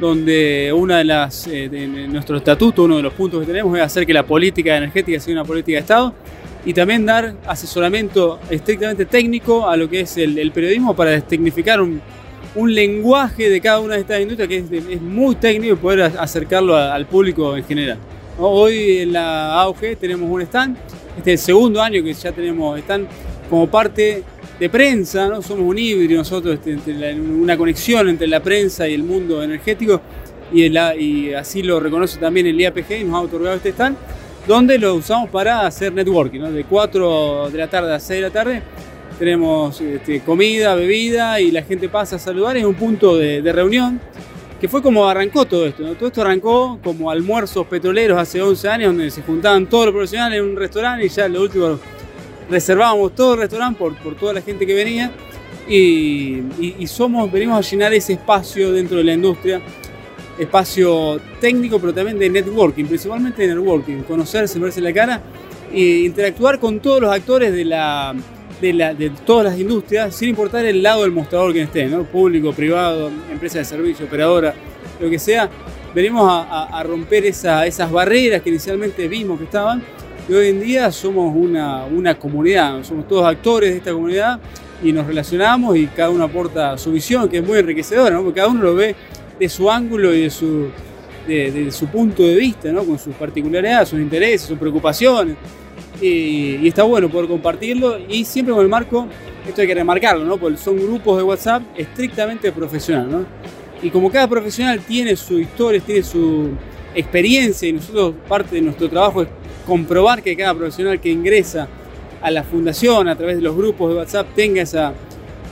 donde una de las, eh, nuestro estatuto, uno de los puntos que tenemos es hacer que la política energética sea una política de Estado y también dar asesoramiento estrictamente técnico a lo que es el, periodismo para tecnificar un, lenguaje de cada una de estas industrias que es, muy técnico y poder acercarlo al público en general. Hoy en la AUG tenemos un stand, este es el segundo año que ya tenemos stand como parte de prensa, ¿no? somos un híbrido nosotros, este, entre una conexión entre la prensa y el mundo energético y, así lo reconoce también el IAPG y nos ha otorgado este stand, donde lo usamos para hacer networking, de 4 de la tarde a 6 de la tarde tenemos este, comida, bebida y la gente pasa a saludar. Es un punto de, de reunión que fue como arrancó todo esto. Todo esto arrancó como almuerzos petroleros hace 11 años, donde se juntaban todos los profesionales en un restaurante y ya lo último reservábamos todo el restaurante por, por toda la gente que venía. Y, y- y somos, venimos a llenar ese espacio dentro de la industria, espacio técnico, pero también de networking, principalmente de networking, conocerse, verse la cara e interactuar con todos los actores de la, de, la- de todas las industrias, sin importar el lado del mostrador que esté, ¿no? público, privado, empresa de servicio, operadora, lo que sea. Venimos a, a- a romper esa- esas barreras que inicialmente vimos que estaban y hoy en día somos una, una comunidad, somos todos actores de esta comunidad y nos relacionamos y cada uno aporta su visión, que es muy enriquecedora, ¿no? porque cada uno lo ve de su ángulo y de su, de, de su punto de vista, ¿no? con sus particularidades, sus intereses, sus preocupaciones. Y, y está bueno poder compartirlo y siempre con el marco, esto hay que remarcarlo, ¿no? porque son grupos de WhatsApp estrictamente profesional. ¿no? Y como cada profesional tiene su historia, tiene su experiencia y nosotros parte de nuestro trabajo es comprobar que cada profesional que ingresa a la fundación a través de los grupos de WhatsApp tenga esa,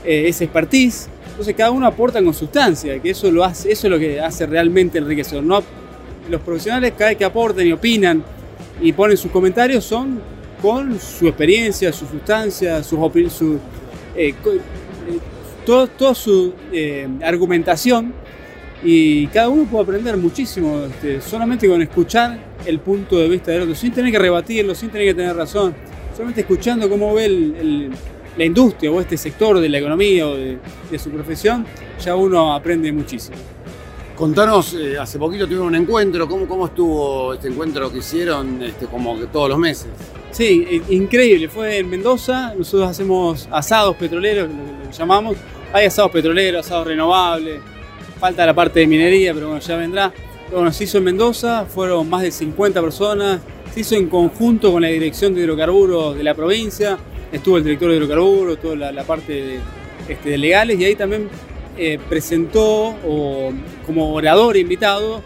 eh, esa expertise. Entonces cada uno aporta con sustancia, que eso, lo hace, eso es lo que hace realmente enriquecedor. No, los profesionales cada vez que aportan y opinan y ponen sus comentarios son con su experiencia, su sustancia, sus su, eh, eh, todo- su eh, argumentación y cada uno puede aprender muchísimo este, solamente con escuchar el punto de vista del otro, sin tener que rebatirlo, sin tener que tener razón, solamente escuchando cómo ve el- el- la industria o este sector de la economía o de, de su profesión, ya uno aprende muchísimo. Contanos, eh, hace poquito tuvieron un encuentro, ¿cómo, cómo estuvo este encuentro que hicieron este, como que todos los meses? Sí, increíble. Fue en Mendoza. Nosotros hacemos asados petroleros, lo que lo que llamamos. Hay asados petroleros, asados renovables. Falta la parte de minería, pero bueno, ya vendrá. Bueno, se hizo en Mendoza. Fueron más de 50 personas. Se hizo en conjunto con la Dirección de Hidrocarburos de la provincia. Estuvo el director de hidrocarburos, toda la, parte de, este, de legales. Y ahí también eh, presentó como orador invitado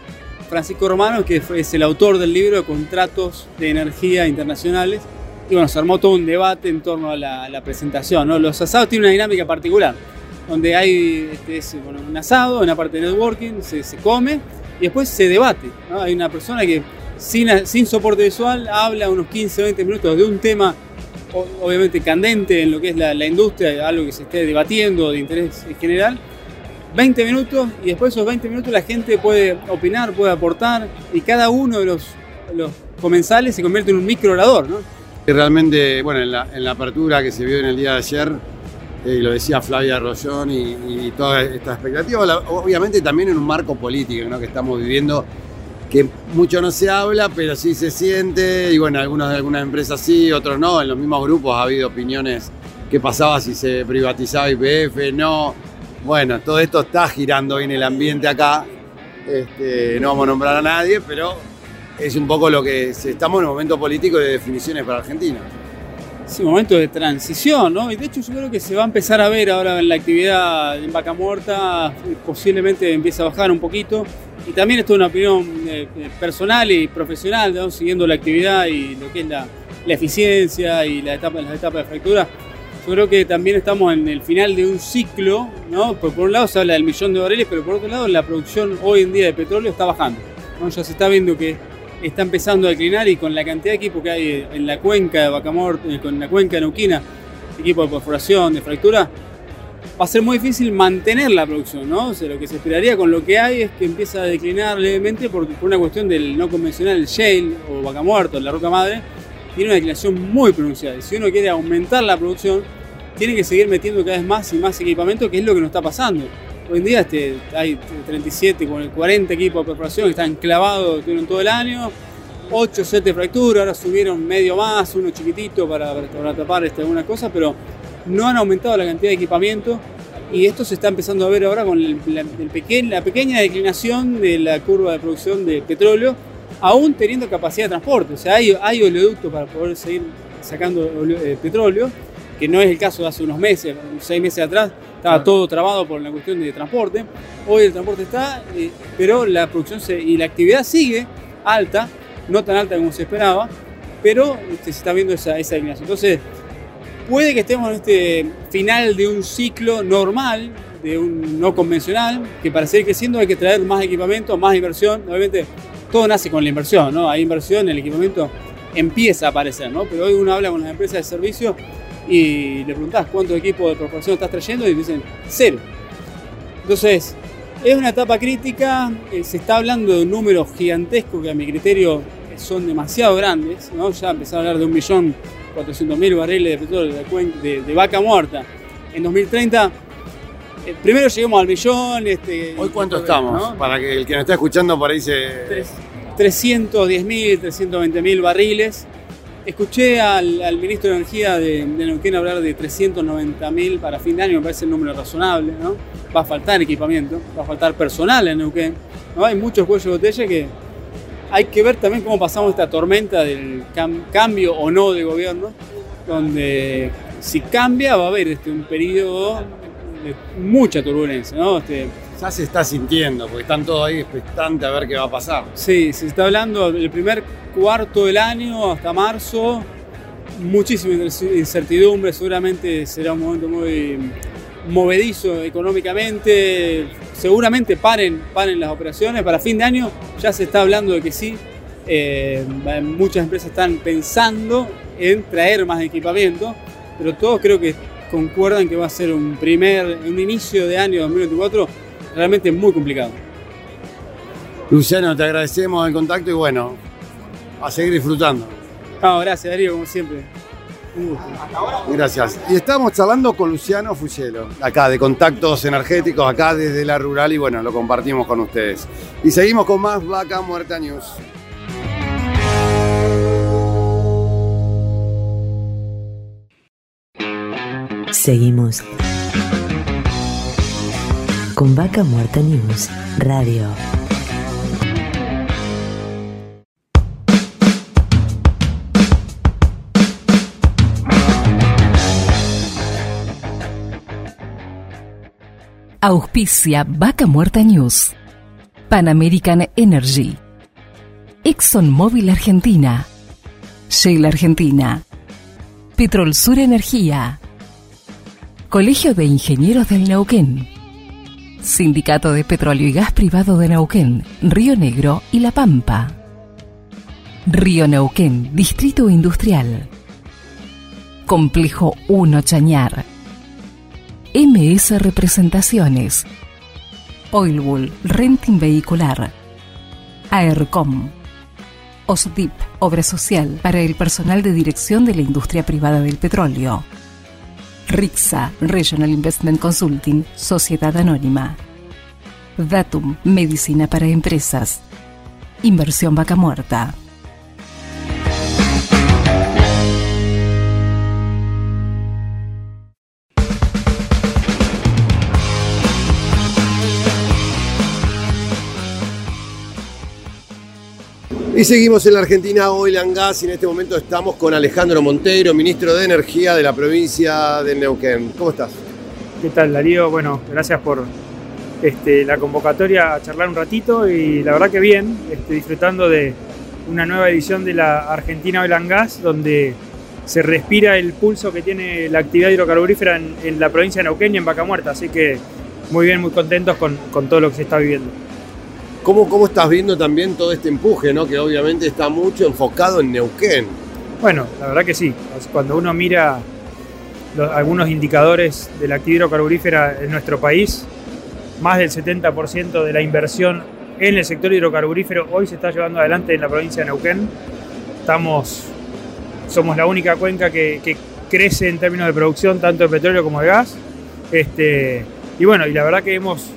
Francisco Romano, que es el autor del libro de contratos de energía internacionales. Y bueno, se armó todo un debate en torno a la, presentación. Los asados tienen una dinámica particular, donde hay este, un asado, una parte de networking, se, come y después se debate. Hay una persona que sin, sin soporte visual habla unos 15, 20 minutos de un tema o- obviamente candente en lo que es la, industria, algo que se esté debatiendo de interés general. 20 minutos y después de esos 20 minutos la gente puede opinar, puede aportar y cada uno de los, los comensales se convierte en un micro orador, realmente, bueno, en la, en apertura que se vio en el día de ayer, y lo decía Flavia Rollón y, y toda esta expectativa, obviamente también en un marco político ¿no? que estamos viviendo, que mucho no se habla, pero sí se siente, y bueno, algunos de algunas empresas sí, otros no, en los mismos grupos ha habido opiniones qué pasaba si se privatizaba IPF, no. Bueno, todo esto está girando en el ambiente acá, Este, no vamos a nombrar a nadie, pero es un poco lo que estamos en un momento político de definiciones para Argentina. Es un momento de transición, ¿no? Y de hecho yo creo que se va a empezar a ver ahora en la actividad en Vaca Muerta, posiblemente empieza a bajar un poquito. Y también esto es una opinión eh, eh, personal y profesional, ¿no? siguiendo la actividad y lo que es la, la eficiencia y la etapa, las etapas de fractura. Yo creo que también estamos en el final de un ciclo, ¿no? Por, por un lado se habla del millón de barriles, pero por otro lado la producción hoy en día de petróleo está bajando. ¿no? Ya se está viendo que está empezando a declinar y con la cantidad de equipo que hay en la cuenca de Bacamort, eh, con la cuenca de Neuquina, equipo de perforación, de fractura, va a ser muy difícil mantener la producción, ¿no? O sea, lo que se esperaría con lo que hay es que empieza a declinar levemente por, por una cuestión del no convencional, el shale o vaca muerta, la roca madre, tiene una declinación muy pronunciada. Si uno quiere aumentar la producción, tiene que seguir metiendo cada vez más y más equipamiento, que es lo que nos está pasando. Hoy en día este, hay 37, con el 40 equipos de perforación que están clavados tuvieron todo el año, 8 sets de fractura, ahora subieron medio más, uno chiquitito para, tapar este, algunas cosas, pero no han aumentado la cantidad de equipamiento y esto se está empezando a ver ahora con la, pequeña declinación de la curva de producción de petróleo, aún teniendo capacidad de transporte. O sea, hay, hay oleoductos para poder seguir sacando eh, petróleo, que no es el caso de hace unos meses, seis meses atrás, estaba todo trabado por la cuestión de transporte. Hoy el transporte está, eh, pero la producción se- y la actividad sigue alta, no tan alta como se esperaba, pero este, se está viendo esa, esa. Entonces, puede que estemos en este final de un ciclo normal, de un no convencional, que para seguir creciendo hay que traer más equipamiento, más inversión. Obviamente, todo nace con la inversión, ¿no? Hay inversión, el equipamiento empieza a aparecer, ¿no? Pero hoy uno habla con las empresas de servicio y le preguntás cuántos equipos de perforación estás trayendo y dicen cero. Entonces, es una etapa crítica, eh, se está hablando de números gigantescos que a mi criterio son demasiado grandes, ¿no? Ya empezar a hablar de 1.400.000 barriles de petróleo de, cuen- de- de vaca muerta. En 2030, eh, primero lleguemos al millón. Este, ¿Hoy cuánto ¿no? estamos? Para que el que nos está escuchando por ahí se... 310.000, 320.000 barriles. Escuché al, ministro de Energía de, de Neuquén hablar de 390.000 para fin de año, me parece un número razonable, ¿no? Va a faltar equipamiento, va a faltar personal en Neuquén. Hay muchos cuellos de botella que hay que ver también cómo pasamos esta tormenta del cam- cambio o no de gobierno, donde si cambia va a haber este, un periodo de mucha turbulencia, ¿no? Este, Ya se está sintiendo, porque están todos ahí expectantes a ver qué va a pasar. Sí, se está hablando del primer cuarto del año hasta marzo, muchísima incertidumbre, seguramente será un momento muy movedizo económicamente, seguramente paren, paren las operaciones, para fin de año ya se está hablando de que sí, eh, muchas empresas están pensando en traer más equipamiento, pero todos creo que concuerdan que va a ser un primer, un inicio de año 2024 realmente muy complicado. Luciano, te agradecemos el contacto y bueno, a seguir disfrutando. No, gracias Darío, como siempre. Gracias. Y estamos charlando con Luciano Fugelo, acá de Contactos Energéticos, acá desde la Rural y bueno, lo compartimos con ustedes. Y seguimos con más Vaca Muerta News. Seguimos con Vaca Muerta News Radio. Auspicia Vaca Muerta News. Pan American Energy. ExxonMobil Argentina. Shell Argentina. Petrol Sur Energía. Colegio de Ingenieros del Neuquén. Sindicato de Petróleo y Gas Privado de Neuquén, Río Negro y La Pampa. Río Neuquén, Distrito Industrial. Complejo 1 Chañar. MS Representaciones. Oilbull Renting Vehicular. AERCOM. OSDIP, Obra Social para el personal de dirección de la industria privada del petróleo. RIXA, Regional Investment Consulting, Sociedad Anónima. Datum, Medicina para Empresas. Inversión Vaca Muerta. Y seguimos en la Argentina Oil and Gas y en este momento estamos con Alejandro Monteiro, ministro de Energía de la provincia de Neuquén. ¿Cómo estás? ¿Qué tal, Darío? Bueno, gracias por este, la convocatoria a charlar un ratito y la verdad que bien, este, disfrutando de una nueva edición de la Argentina Oil and Gas, donde se respira el pulso que tiene la actividad hidrocarburífera en, la provincia de Neuquén y en Vaca Muerta. Así que muy bien, muy contentos con, con todo lo que se está viviendo. ¿Cómo, ¿Cómo estás viendo también todo este empuje, ¿no? que obviamente está mucho enfocado en Neuquén? Bueno, la verdad que sí. Cuando uno mira los- algunos indicadores de la actividad hidrocarburífera en nuestro país, más del 70% de la inversión en el sector hidrocarburífero hoy se está llevando adelante en la provincia de Neuquén. Estamos, somos la única cuenca que, que crece en términos de producción tanto de petróleo como de gas. Este, y bueno, y la verdad que hemos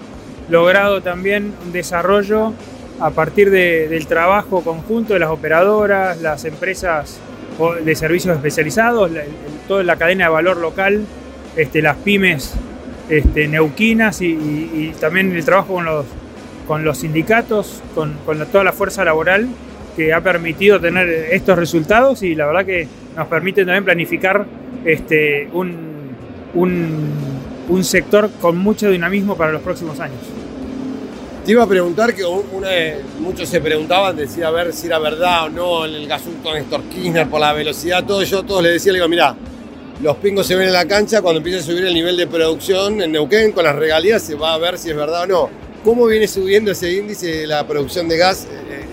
logrado también un desarrollo a partir de- del trabajo conjunto de las operadoras, las empresas de servicios especializados, toda la cadena de valor local, este, las pymes este, neuquinas y, también el trabajo con los, sindicatos, con, toda la fuerza laboral que ha permitido tener estos resultados y la verdad que nos permite también planificar este, un sector con mucho dinamismo para los próximos años. Te iba a preguntar que muchos se preguntaban, decía a ver si era verdad o no el gasoducto Néstor Kirchner por la velocidad, todo yo, todos le decía, digo, mira, los pingos se ven en la cancha, cuando empiece a subir el nivel de producción en Neuquén con las regalías se va a ver si es verdad o no. ¿Cómo viene subiendo ese índice de la producción de gas eh,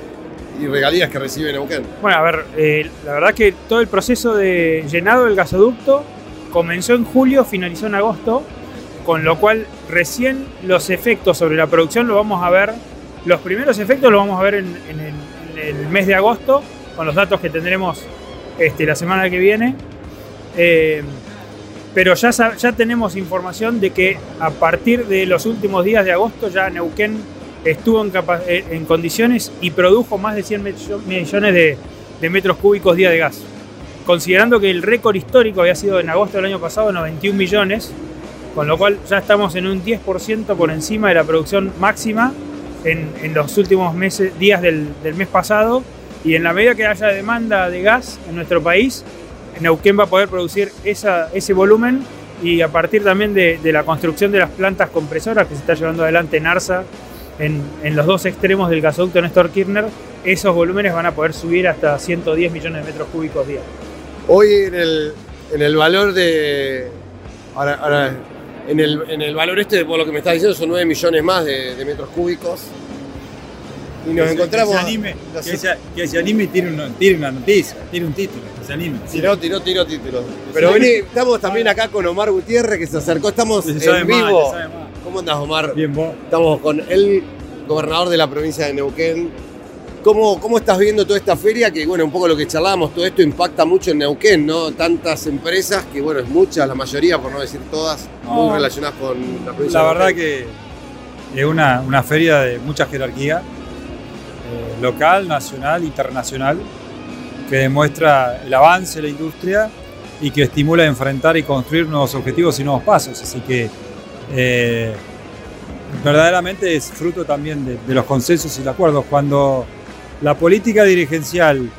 y regalías que recibe Neuquén? Bueno, a ver, eh, la verdad que todo el proceso de llenado del gasoducto comenzó en julio, finalizó en agosto, con lo cual recién los efectos sobre la producción lo vamos a ver, los primeros efectos los vamos a ver en, el, mes de agosto, con los datos que tendremos este, la semana que viene. Eh, pero ya, ya tenemos información de que a partir de los últimos días de agosto ya Neuquén estuvo en, eh, condiciones y produjo más de 100 millo- millones de, de metros cúbicos día de gas. Considerando que el récord histórico había sido en agosto del año pasado 91 millones, con lo cual ya estamos en un 10% por encima de la producción máxima en, los últimos meses, días del, mes pasado. Y en la medida que haya demanda de gas en nuestro país, Neuquén va a poder producir ese volumen y a partir también de, la construcción de las plantas compresoras que se está llevando adelante en Arsa, en, los dos extremos del gasoducto Néstor Kirchner, esos volúmenes van a poder subir hasta 110 millones de metros cúbicos día. Hoy en el, valor de. Ahora, en, el, en el valor este, por lo que me estás diciendo, son 9 millones más de, de metros cúbicos. Y nos Que encontramos. Que se anime, que se, que se anime y tire una, tire una noticia, tire un título, que se anime. Tiró, tiró, tiró título. Pero vení, estamos también acá con Omar Gutiérrez que se acercó, estamos Se en más, vivo. se sabe más. ¿Cómo andás, Omar? Bien, vos. Estamos con él, gobernador de la provincia de Neuquén. ¿Cómo, ¿Cómo estás viendo toda esta feria? Que, bueno, un poco lo que charlábamos, todo esto impacta mucho en Neuquén, ¿no? Tantas empresas, que, bueno, es mucha, la mayoría, por no decir todas, muy relacionadas con la provincia La verdad que es una, una feria de mucha jerarquía, eh, local, nacional, internacional, que demuestra el avance de la industria y que estimula a enfrentar y construir nuevos objetivos y nuevos pasos. Así que eh, verdaderamente es fruto también de, de los consensos y de acuerdos. Cuando la política dirigencial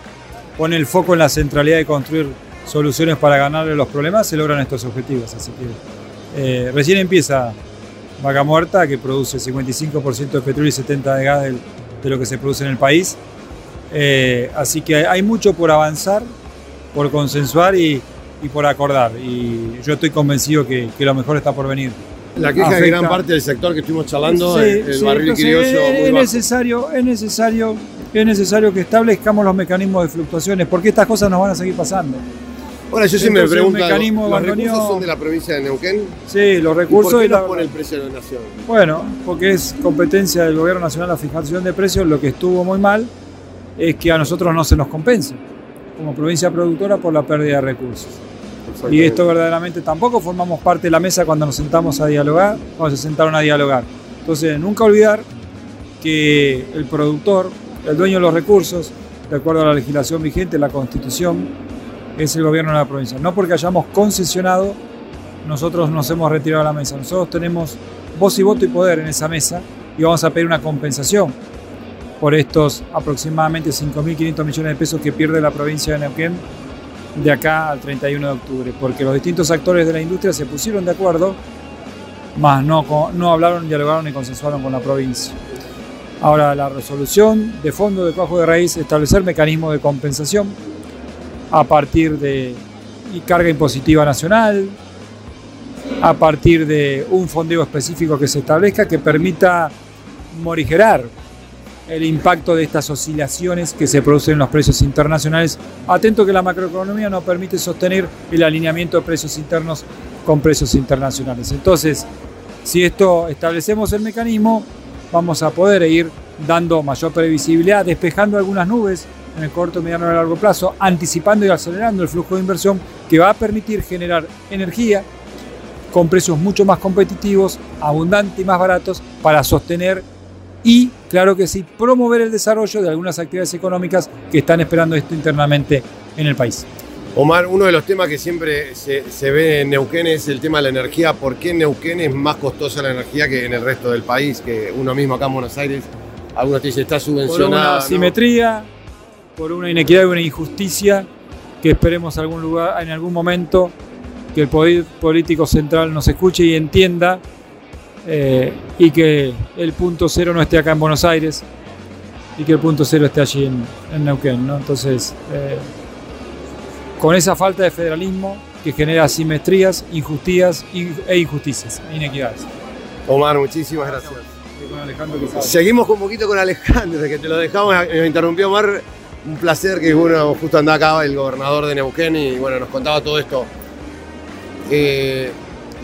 pone el foco en la centralidad de construir soluciones para ganarle los problemas, se logran estos objetivos. Así que eh, recién empieza Vaca Muerta, que produce 55% de petróleo y 70% de gas del- de lo que se produce en el país. Eh, así que hay mucho por avanzar, por consensuar y, y por acordar. Y yo estoy convencido que, que lo mejor está por venir. La queja de Afecta- gran parte del sector que estuvimos charlando, Sí, el, el sí, barril entonces criollo es, muy es bajo. necesario, es necesario, es necesario que establezcamos los mecanismos de fluctuaciones, porque estas cosas nos van a seguir pasando. Ahora, yo siempre me pregunto, ¿los bandoneón- recursos son de la provincia de Neuquén? Sí, los ¿Y recursos por qué y la- pone el precio de la nación? Bueno, porque es competencia del gobierno nacional la fijación de precios, lo que estuvo muy mal es que a nosotros no se nos compensa como provincia productora por la pérdida de recursos. Y esto verdaderamente tampoco formamos parte de la mesa cuando nos sentamos a dialogar, cuando se sentaron a dialogar. Entonces, nunca olvidar que el productor, el dueño de los recursos, de acuerdo a la legislación vigente, la constitución, es el gobierno de la provincia. No porque hayamos concesionado, nosotros nos hemos retirado de la mesa. Nosotros tenemos voz y voto y poder en esa mesa y vamos a pedir una compensación por estos aproximadamente 5.500 millones de pesos que pierde la provincia de Neuquén de acá al 31 de octubre, porque los distintos actores de la industria se pusieron de acuerdo, más no, no hablaron, dialogaron ni consensuaron con la provincia. Ahora, la resolución de fondo de cuajo de raíz establecer mecanismos de compensación a partir de carga impositiva nacional, a partir de un fondeo específico que se establezca que permita morigerar el impacto de estas oscilaciones que se producen en los precios internacionales. Atento que la macroeconomía no permite sostener el alineamiento de precios internos con precios internacionales. Entonces, si esto establecemos el mecanismo, vamos a poder ir dando mayor previsibilidad, despejando algunas nubes en el corto, mediano y largo plazo, anticipando y acelerando el flujo de inversión que va a permitir generar energía con precios mucho más competitivos, abundantes y más baratos para sostener y, claro que sí, promover el desarrollo de algunas actividades económicas que están esperando esto internamente en el país. Omar, uno de los temas que siempre se, se ve en Neuquén es el tema de la energía. ¿Por qué en Neuquén es más costosa la energía que en el resto del país? Que uno mismo acá en Buenos Aires, algunos te dicen está Por subvencionada. una ¿no? asimetría, por una inequidad y una injusticia que esperemos algún lugar, en algún momento que el poder político central nos escuche y entienda eh, y que el punto cero no esté acá en Buenos Aires y que el punto cero esté allí en, en Neuquén. ¿no? Entonces, eh, con esa falta de federalismo que genera asimetrías, injusticias y- e injusticias, e inequidades. Omar, muchísimas gracias. Con Alejandro Quijada. Seguimos con un poquito con Alejandro, desde que te lo dejamos, nos interrumpió Omar. Un placer que bueno, justo andaba acá el gobernador de Neuquén y bueno, nos contaba todo esto. Eh,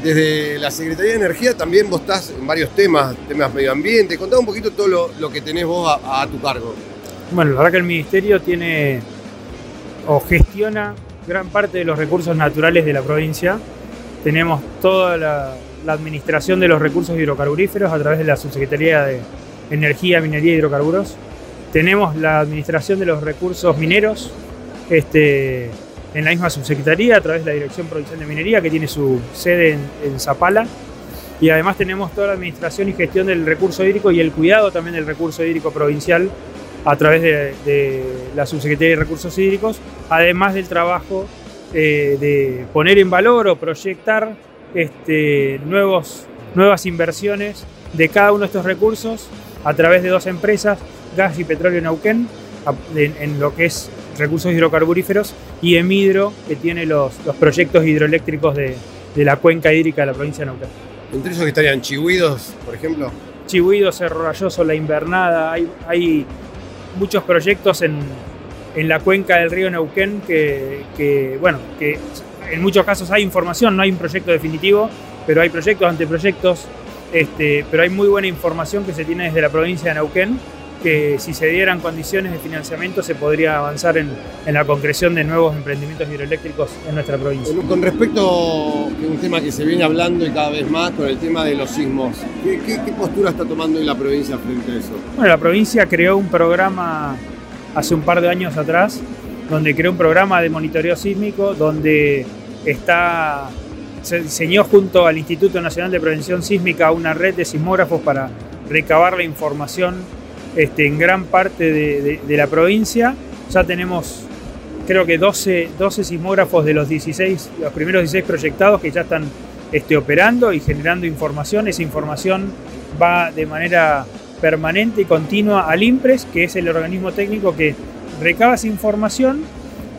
desde la Secretaría de Energía también vos estás en varios temas, temas medio ambiente. Contá un poquito todo lo, lo que tenés vos a, a tu cargo. Bueno, la verdad que el ministerio tiene o gestiona gran parte de los recursos naturales de la provincia. Tenemos toda la, la administración de los recursos hidrocarburíferos a través de la Subsecretaría de Energía, Minería y Hidrocarburos. Tenemos la administración de los recursos mineros este, en la misma subsecretaría a través de la Dirección Provincial de Minería que tiene su sede en Zapala. Y además tenemos toda la administración y gestión del recurso hídrico y el cuidado también del recurso hídrico provincial a través de, de la Subsecretaría de Recursos Hídricos, además del trabajo eh, de poner en valor o proyectar este, nuevos, nuevas inversiones de cada uno de estos recursos a través de dos empresas, Gas y Petróleo Neuquén, en, en lo que es recursos hidrocarburíferos, y Emidro, que tiene los, los proyectos hidroeléctricos de, de la cuenca hídrica de la provincia de Neuquén. Entre esos que estarían chihuidos, por ejemplo. Chihuido, Cerro Rayoso, La Invernada, hay, hay muchos proyectos en, en la cuenca del río Neuquén que, que, bueno, que en muchos casos hay información, no hay un proyecto definitivo, pero hay proyectos, anteproyectos, Este, pero hay muy buena información que se tiene desde la provincia de Neuquén que si se dieran condiciones de financiamiento se podría avanzar en, en la concreción de nuevos emprendimientos hidroeléctricos en nuestra provincia. Con respecto a un tema que se viene hablando y cada vez más con el tema de los sismos, ¿qué, qué, qué postura está tomando hoy la provincia frente a eso? Bueno, la provincia creó un programa hace un par de años atrás, donde creó un programa de monitoreo sísmico, donde está, se diseñó junto al Instituto Nacional de Prevención Sísmica una red de sismógrafos para recabar la información este, en gran parte de, de- de la provincia. Ya tenemos, creo que 12, 12 sismógrafos de los 16, los primeros 16 proyectados que ya están este, operando y generando información. Esa información va de manera permanente y continua al IMPRES, que es el organismo técnico que recaba esa información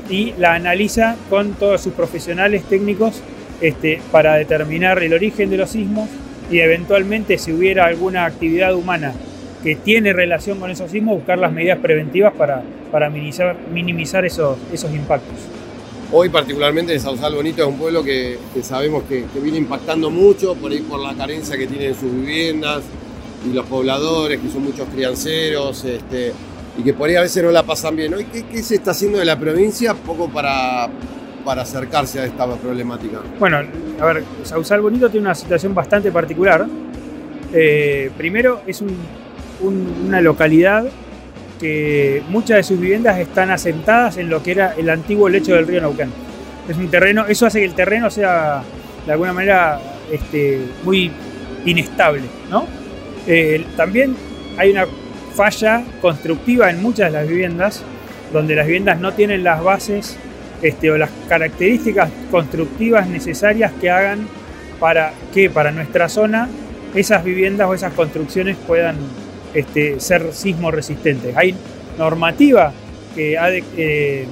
y la analiza con todos sus profesionales técnicos este, para determinar el origen de los sismos y eventualmente si hubiera alguna actividad humana que tiene relación con esos sismos, buscar las medidas preventivas para, para minimizar, minimizar esos, esos impactos. Hoy particularmente en Sausal Bonito es un pueblo que, que sabemos que, que viene impactando mucho por ahí por la carencia que tienen sus viviendas y los pobladores, que son muchos crianceros, este, y que por ahí a veces no la pasan bien. ¿qué, qué se está haciendo de la provincia poco para, para acercarse a esta problemática? Bueno, a ver, Sausal Bonito tiene una situación bastante particular. Eh, primero, es un- un- una localidad que muchas de sus viviendas están asentadas en lo que era el antiguo lecho del río Neuquén. Es un terreno, eso hace que el terreno sea de alguna manera este, muy inestable, ¿no? Eh, también hay una falla constructiva en muchas de las viviendas, donde las viviendas no tienen las bases este, o las características constructivas necesarias que hagan para que para nuestra zona esas viviendas o esas construcciones puedan este, ser sismo resistentes. Hay normativa que, ha de- eh,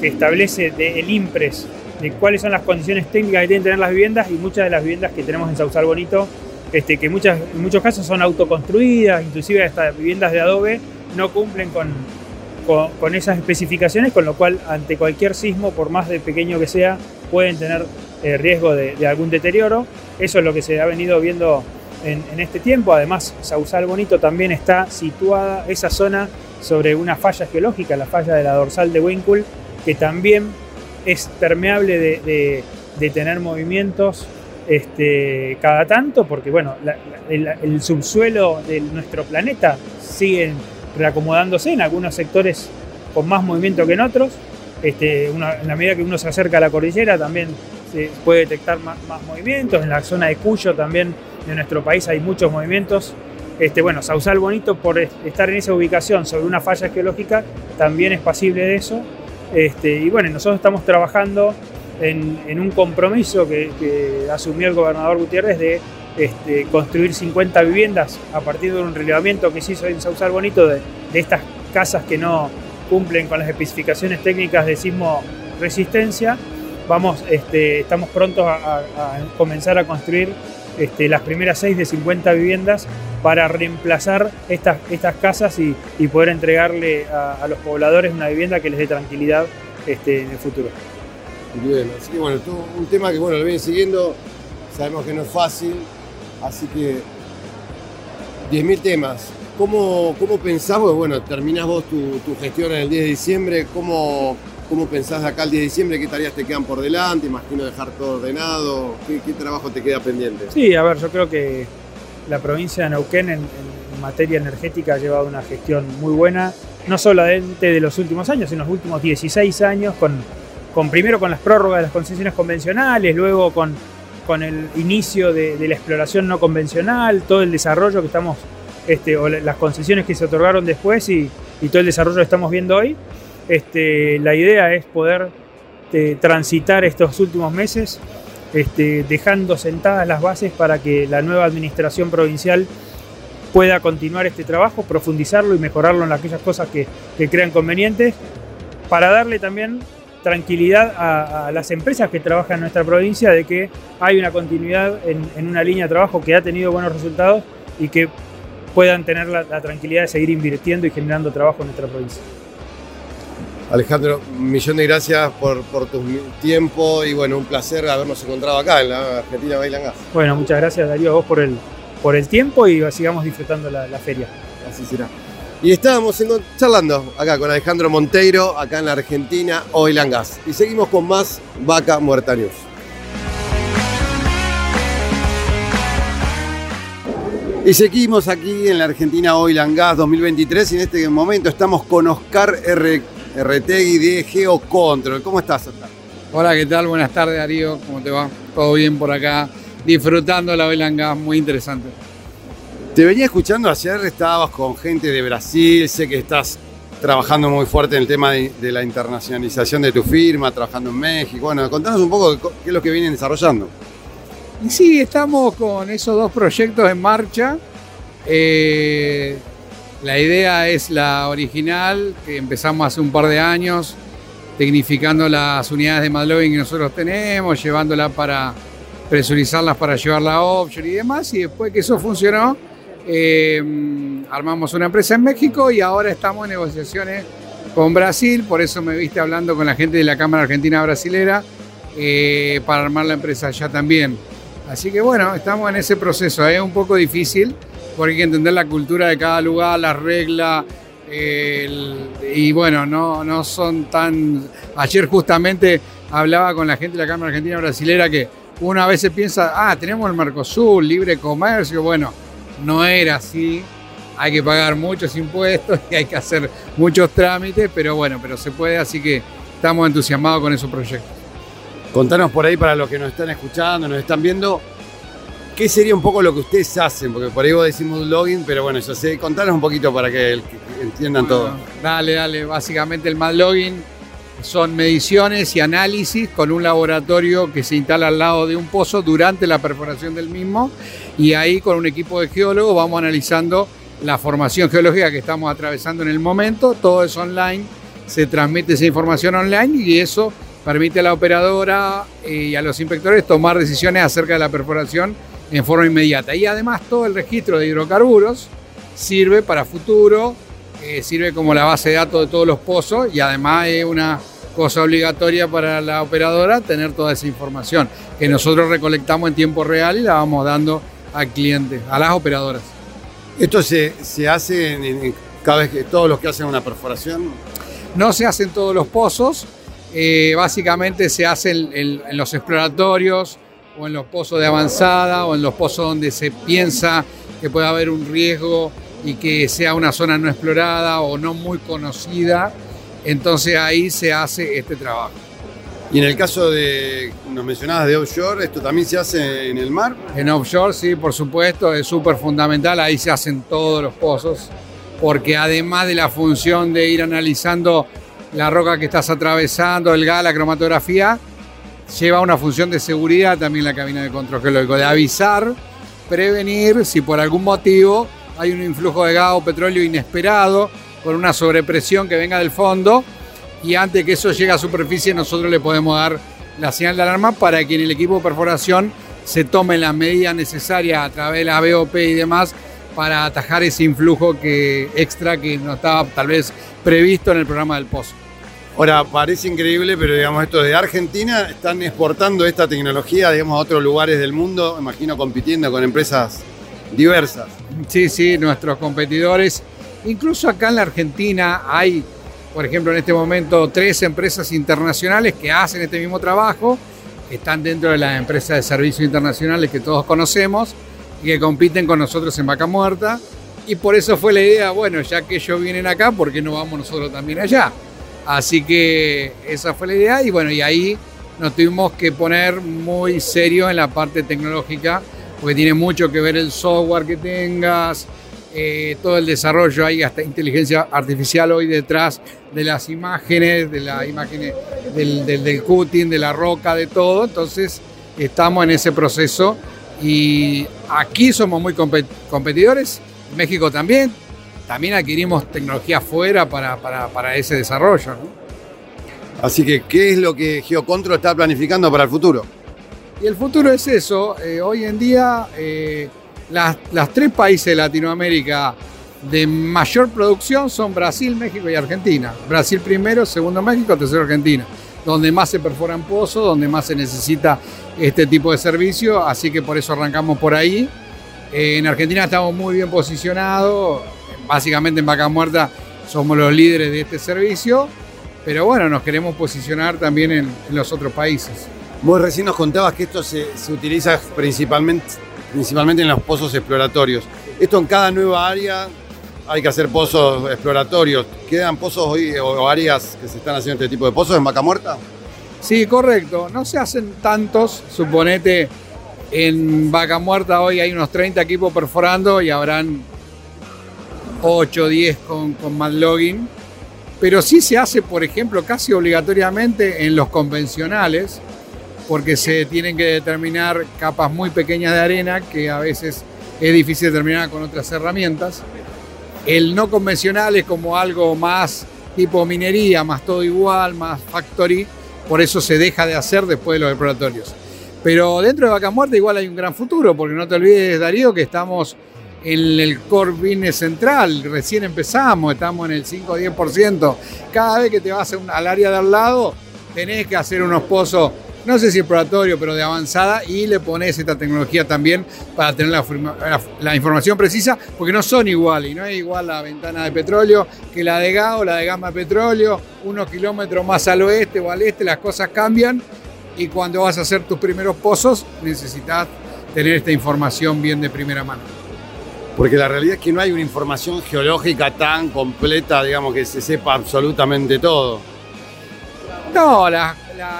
que establece de- el IMPRES de cuáles son las condiciones técnicas que tienen que tener las viviendas y muchas de las viviendas que tenemos en Sausal Bonito, este, que muchas, en muchos casos son autoconstruidas, inclusive hasta viviendas de adobe, no cumplen con, con, con esas especificaciones, con lo cual ante cualquier sismo, por más de pequeño que sea, pueden tener eh, riesgo de, de algún deterioro. Eso es lo que se ha venido viendo en, este tiempo. Además, Sausal Bonito también está situada esa zona sobre una falla geológica, la falla de la dorsal de Winkle, que también es permeable de, tener movimientos este, cada tanto, porque bueno, el, el subsuelo de nuestro planeta sigue reacomodándose en algunos sectores con más movimiento que en otros. Este, en la medida que uno se acerca a la cordillera también se puede detectar más movimientos. En la zona de Cuyo también de nuestro país hay muchos movimientos. Este, bueno, Sausal Bonito, por est- estar en esa ubicación sobre una falla geológica, también es pasible de eso. Este, y bueno, nosotros estamos trabajando en, un compromiso que, asumió el gobernador Gutiérrez de este, construir 50 viviendas a partir de un relevamiento que se hizo en Sausal Bonito de, de estas casas que no cumplen con las especificaciones técnicas de sismo resistencia. Vamos, este, estamos prontos a- a comenzar a construir este, las primeras 6 de 50 viviendas para reemplazar estas, estas casas y, poder entregarle a, los pobladores una vivienda que les dé tranquilidad este, en el futuro. Bien, así que bueno, un tema que bueno, lo viene siguiendo, sabemos que no es fácil, así que 10.000 temas. ¿Cómo, cómo pensás, bueno, terminás vos tu, tu gestión en el 10 de diciembre, ¿cómo, cómo pensás acá al 10 de diciembre? ¿Qué tareas te quedan por delante? Imagino dejar todo ordenado, ¿qué, trabajo te queda pendiente? Sí, a ver, yo creo que la provincia de Neuquén en, materia energética ha llevado una gestión muy buena, no solamente de los últimos años, sino los últimos 16 años, con, primero con las prórrogas de las concesiones convencionales, luego con, el inicio de, la exploración no convencional, todo el desarrollo que estamos, este, o la- las concesiones que se otorgaron después y, y todo el desarrollo que estamos viendo hoy. Este, la idea es poder eh, transitar estos últimos meses este, dejando sentadas las bases para que la nueva administración provincial pueda continuar este trabajo, profundizarlo y mejorarlo en aquellas cosas que, crean convenientes, para darle también tranquilidad a, las empresas que trabajan en nuestra provincia de que hay una continuidad en, una línea de trabajo que ha tenido buenos resultados y que puedan tener la tranquilidad de seguir invirtiendo y generando trabajo en nuestra provincia. Alejandro, un millón de gracias por, por tu tiempo y bueno, un placer habernos encontrado acá en la Argentina Bailan Gas. Bueno, muchas gracias Darío a vos por el, por el tiempo y sigamos disfrutando la, la feria. Así será. Y estábamos en- charlando acá con Alejandro Monteiro, acá en la Argentina, Oil and Gas. Y seguimos con más Vaca Muerta News. Y seguimos aquí en la Argentina Oil and Gas 2023 y en este momento estamos con Oscar R. Retegui de Geocontrol. ¿Cómo estás, Oscar? Hola, ¿qué tal? Buenas tardes, Darío. ¿Cómo te va? ¿Todo bien por acá? Disfrutando la gas, muy interesante. Te venía escuchando ayer, estabas con gente de Brasil, sé que estás trabajando muy fuerte en el tema de, de la internacionalización de tu firma, trabajando en México. Bueno, contanos un poco qué es lo que vienen desarrollando. Y sí, estamos con esos dos proyectos en marcha. Eh, la idea es la original, que empezamos hace un par de años, tecnificando las unidades de Madloving que nosotros tenemos, llevándola para presurizarlas para llevarla a offshore y demás. Y después que eso funcionó, eh, armamos una empresa en México y ahora estamos en negociaciones con Brasil. Por eso me viste hablando con la gente de la Cámara Argentina Brasilera eh, para armar la empresa allá también. Así que bueno, estamos en ese proceso. Es un poco difícil porque hay que entender la cultura de cada lugar, las reglas. y bueno, no, no son tan... Ayer justamente hablaba con la gente de la Cámara Argentina Brasilera que uno a veces piensa, ah, tenemos el Mercosur, libre comercio. Bueno, no era así. Hay que pagar muchos impuestos y hay que hacer muchos trámites, pero bueno, pero se puede, así que estamos entusiasmados con esos proyectos. Contanos por ahí para los que nos están escuchando, nos están viendo, ¿qué sería un poco lo que ustedes hacen? Porque por ahí vos decimos un login, pero bueno, yo sé, contanos un poquito para que entiendan todo. Dale, dale. Básicamente el Mad Login son mediciones y análisis con un laboratorio que se instala al lado de un pozo durante la perforación del mismo y ahí con un equipo de geólogos vamos analizando la formación geológica que estamos atravesando en el momento. Todo es online, se transmite esa información online y eso permite a la operadora eh, y a los inspectores tomar decisiones acerca de la perforación en forma inmediata. Y además todo el registro de hidrocarburos sirve para futuro, eh, sirve como la base de datos de todos los pozos y además es una cosa obligatoria para la operadora tener toda esa información que nosotros recolectamos en tiempo real y la vamos dando al cliente, a las operadoras. ¿Esto se, se hace en, en- cada vez que todos los que hacen una perforación? No se hace en todos los pozos, eh, básicamente se hace en, en- en los exploratorios o en los pozos de avanzada o en los pozos donde se piensa que puede haber un riesgo y que sea una zona no explorada o no muy conocida. Entonces ahí se hace este trabajo. Y en el caso de, nos mencionabas de offshore, ¿esto también se hace en el mar? En offshore, sí, por supuesto, es súper fundamental. Ahí se hacen todos los pozos, porque además de la función de ir analizando la roca que estás atravesando, el gas, la cromatografía, lleva una función de seguridad también la cabina de control geológico, de avisar, prevenir si por algún motivo hay un influjo de gas o petróleo inesperado con una sobrepresión que venga del fondo y antes que eso llegue a superficie nosotros le podemos dar la señal de alarma para que en el equipo de perforación se tomen las medidas necesarias a través de la BOP y demás para atajar ese influjo que, extra que no estaba tal vez previsto en el programa del pozo. Ahora, parece increíble, pero digamos, esto de Argentina están exportando esta tecnología, digamos, a otros lugares del mundo, imagino compitiendo con empresas diversas. Sí, sí, nuestros competidores. Incluso acá en la Argentina hay, por ejemplo, en este momento tres empresas internacionales que hacen este mismo trabajo, que están dentro de las empresas de servicios internacionales que todos conocemos y que compiten con nosotros en Vaca Muerta. Y por eso fue la idea, bueno, ya que ellos vienen acá, ¿por qué no vamos nosotros también allá? Así que esa fue la idea y bueno, y ahí nos tuvimos que poner muy serio en la parte tecnológica, porque tiene mucho que ver el software que tengas, eh, todo el desarrollo, hay hasta inteligencia artificial hoy detrás de las imágenes, de las imágenes del, del, del cutting, de la roca, de todo. Entonces estamos en ese proceso y aquí somos muy compet- competidores, México también, también adquirimos tecnología afuera para, para, para ese desarrollo. ¿no? Así que, ¿qué es lo que Geocontrol está planificando para el futuro? Y el futuro es eso. eh, hoy en día, eh, las, las tres países de Latinoamérica de mayor producción son Brasil, México y Argentina. Brasil primero, segundo México, tercero Argentina. Donde más se perforan pozos, donde más se necesita este tipo de servicio. Así que por eso arrancamos por ahí. Eh, en Argentina estamos muy bien posicionados, básicamente en Vaca Muerta somos los líderes de este servicio, pero bueno, nos queremos posicionar también en, en los otros países. Vos recién nos contabas que esto se, se utiliza principalmente, principalmente en los pozos exploratorios. Esto en cada nueva área hay que hacer pozos exploratorios. ¿Quedan pozos hoy o áreas que se están haciendo este tipo de pozos en Vaca Muerta? Sí, correcto. No se hacen tantos, suponete, en Vaca Muerta hoy hay unos 30 equipos perforando y habrán 8 o 10 con, con mad logging. Pero sí se hace, por ejemplo, casi obligatoriamente en los convencionales, porque se tienen que determinar capas muy pequeñas de arena que a veces es difícil determinar con otras herramientas. El no convencional es como algo más tipo minería, más todo igual, más factory, por eso se deja de hacer después de los exploratorios. Pero dentro de Vaca Muerta igual hay un gran futuro, porque no te olvides, Darío, que estamos en el core business central, recién empezamos, estamos en el 5 o 10%. Cada vez que te vas al área de al lado, tenés que hacer unos pozos no sé si exploratorio, pero de avanzada, y le pones esta tecnología también para tener la, información precisa, porque no son iguales, y no es igual la ventana de petróleo que la de gas o la de gama petróleo, unos kilómetros más al oeste o al este, las cosas cambian, y cuando vas a hacer tus primeros pozos necesitas tener esta información bien de primera mano. Porque la realidad es que no hay una información geológica tan completa, digamos, que se sepa absolutamente todo. No, la,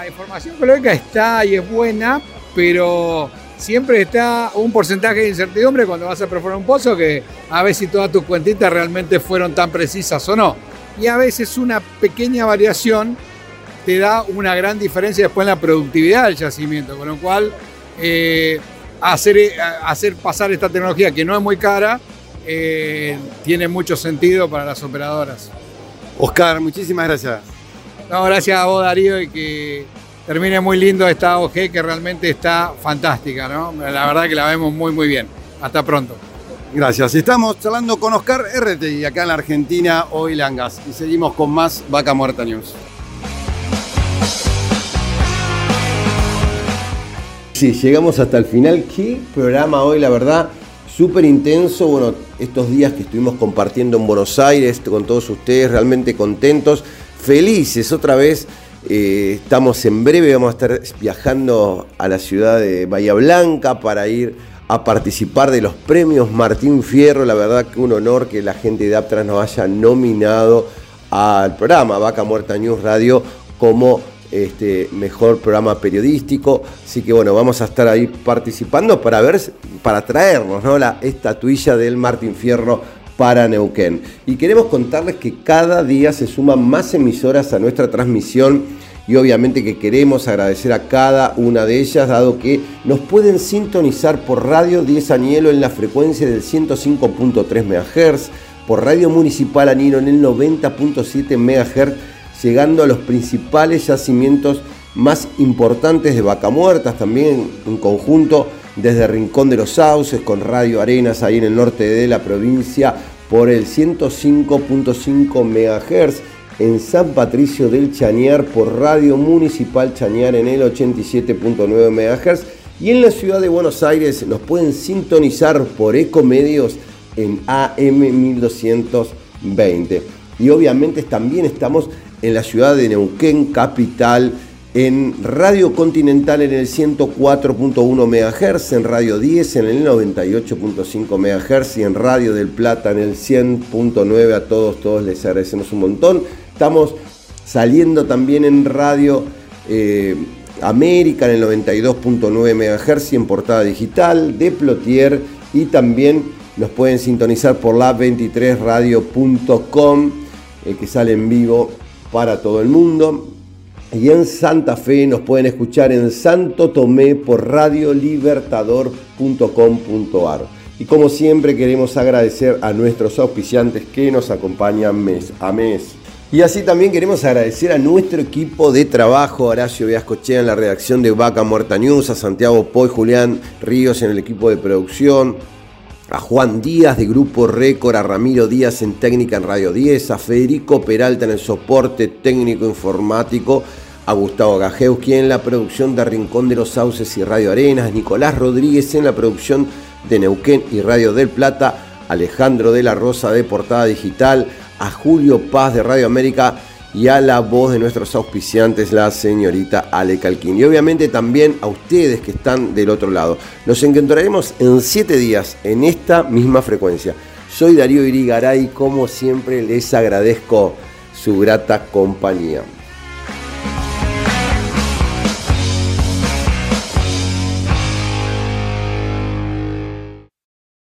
información geológica está y es buena, pero siempre está un porcentaje de incertidumbre cuando vas a perforar un pozo que a ver si todas tus cuentitas realmente fueron tan precisas o no. Y a veces una pequeña variación te da una gran diferencia después en la productividad del yacimiento, con lo cual eh, hacer, hacer pasar esta tecnología que no es muy cara eh, tiene mucho sentido para las operadoras. Oscar, muchísimas gracias. No, gracias a vos Darío y que termine muy lindo esta OG que realmente está fantástica, ¿no? La verdad que la vemos muy muy bien. Hasta pronto. Gracias. Estamos charlando con Oscar RTI acá en la Argentina, hoy Langas. Y seguimos con más Vaca Muerta News. Sí, llegamos hasta el final. Qué programa hoy, la verdad, súper intenso. Bueno, estos días que estuvimos compartiendo en Buenos Aires con todos ustedes, realmente contentos, felices otra vez. Eh, estamos en breve, vamos a estar viajando a la ciudad de Bahía Blanca para ir a participar de los premios Martín Fierro. La verdad que un honor que la gente de Aptras nos haya nominado al programa Vaca Muerta News Radio como este, mejor programa periodístico. Así que bueno, vamos a estar ahí participando para ver, para traernos ¿no? la estatuilla del Martín Fierro para Neuquén. Y queremos contarles que cada día se suman más emisoras a nuestra transmisión y obviamente que queremos agradecer a cada una de ellas, dado que nos pueden sintonizar por Radio 10 Anielo en la frecuencia del 105.3 MHz, por Radio Municipal Anilo en el 90.7 MHz llegando a los principales yacimientos más importantes de Vaca Muertas, también en conjunto desde Rincón de los Sauces con Radio Arenas ahí en el norte de la provincia por el 105.5 MHz, en San Patricio del Chañar por Radio Municipal Chañar en el 87.9 MHz y en la ciudad de Buenos Aires nos pueden sintonizar por Ecomedios en AM 1220. Y obviamente también estamos en la ciudad de Neuquén, capital, en Radio Continental en el 104.1 MHz, en Radio 10 en el 98.5 MHz y en Radio del Plata en el 100.9. A todos, todos les agradecemos un montón. Estamos saliendo también en Radio eh, América en el 92.9 MHz y en portada digital de Plotier y también nos pueden sintonizar por la 23radio.com eh, que sale en vivo para todo el mundo. Y en Santa Fe nos pueden escuchar en Santo Tomé por radiolibertador.com.ar. Y como siempre queremos agradecer a nuestros auspiciantes que nos acompañan mes a mes. Y así también queremos agradecer a nuestro equipo de trabajo, Horacio Viascochea en la redacción de Vaca Muerta News, a Santiago Poy, Julián Ríos en el equipo de producción, a Juan Díaz de Grupo Récord, a Ramiro Díaz en técnica en Radio 10, a Federico Peralta en el soporte técnico informático, a Gustavo Gajewski en la producción de Rincón de los Sauces y Radio Arenas, Nicolás Rodríguez en la producción de Neuquén y Radio del Plata, Alejandro de la Rosa de Portada Digital, a Julio Paz de Radio América y a la voz de nuestros auspiciantes, la señorita Ale Calquín. Y obviamente también a ustedes que están del otro lado. Nos encontraremos en siete días en esta misma frecuencia. Soy Darío Irigaray, como siempre les agradezco su grata compañía.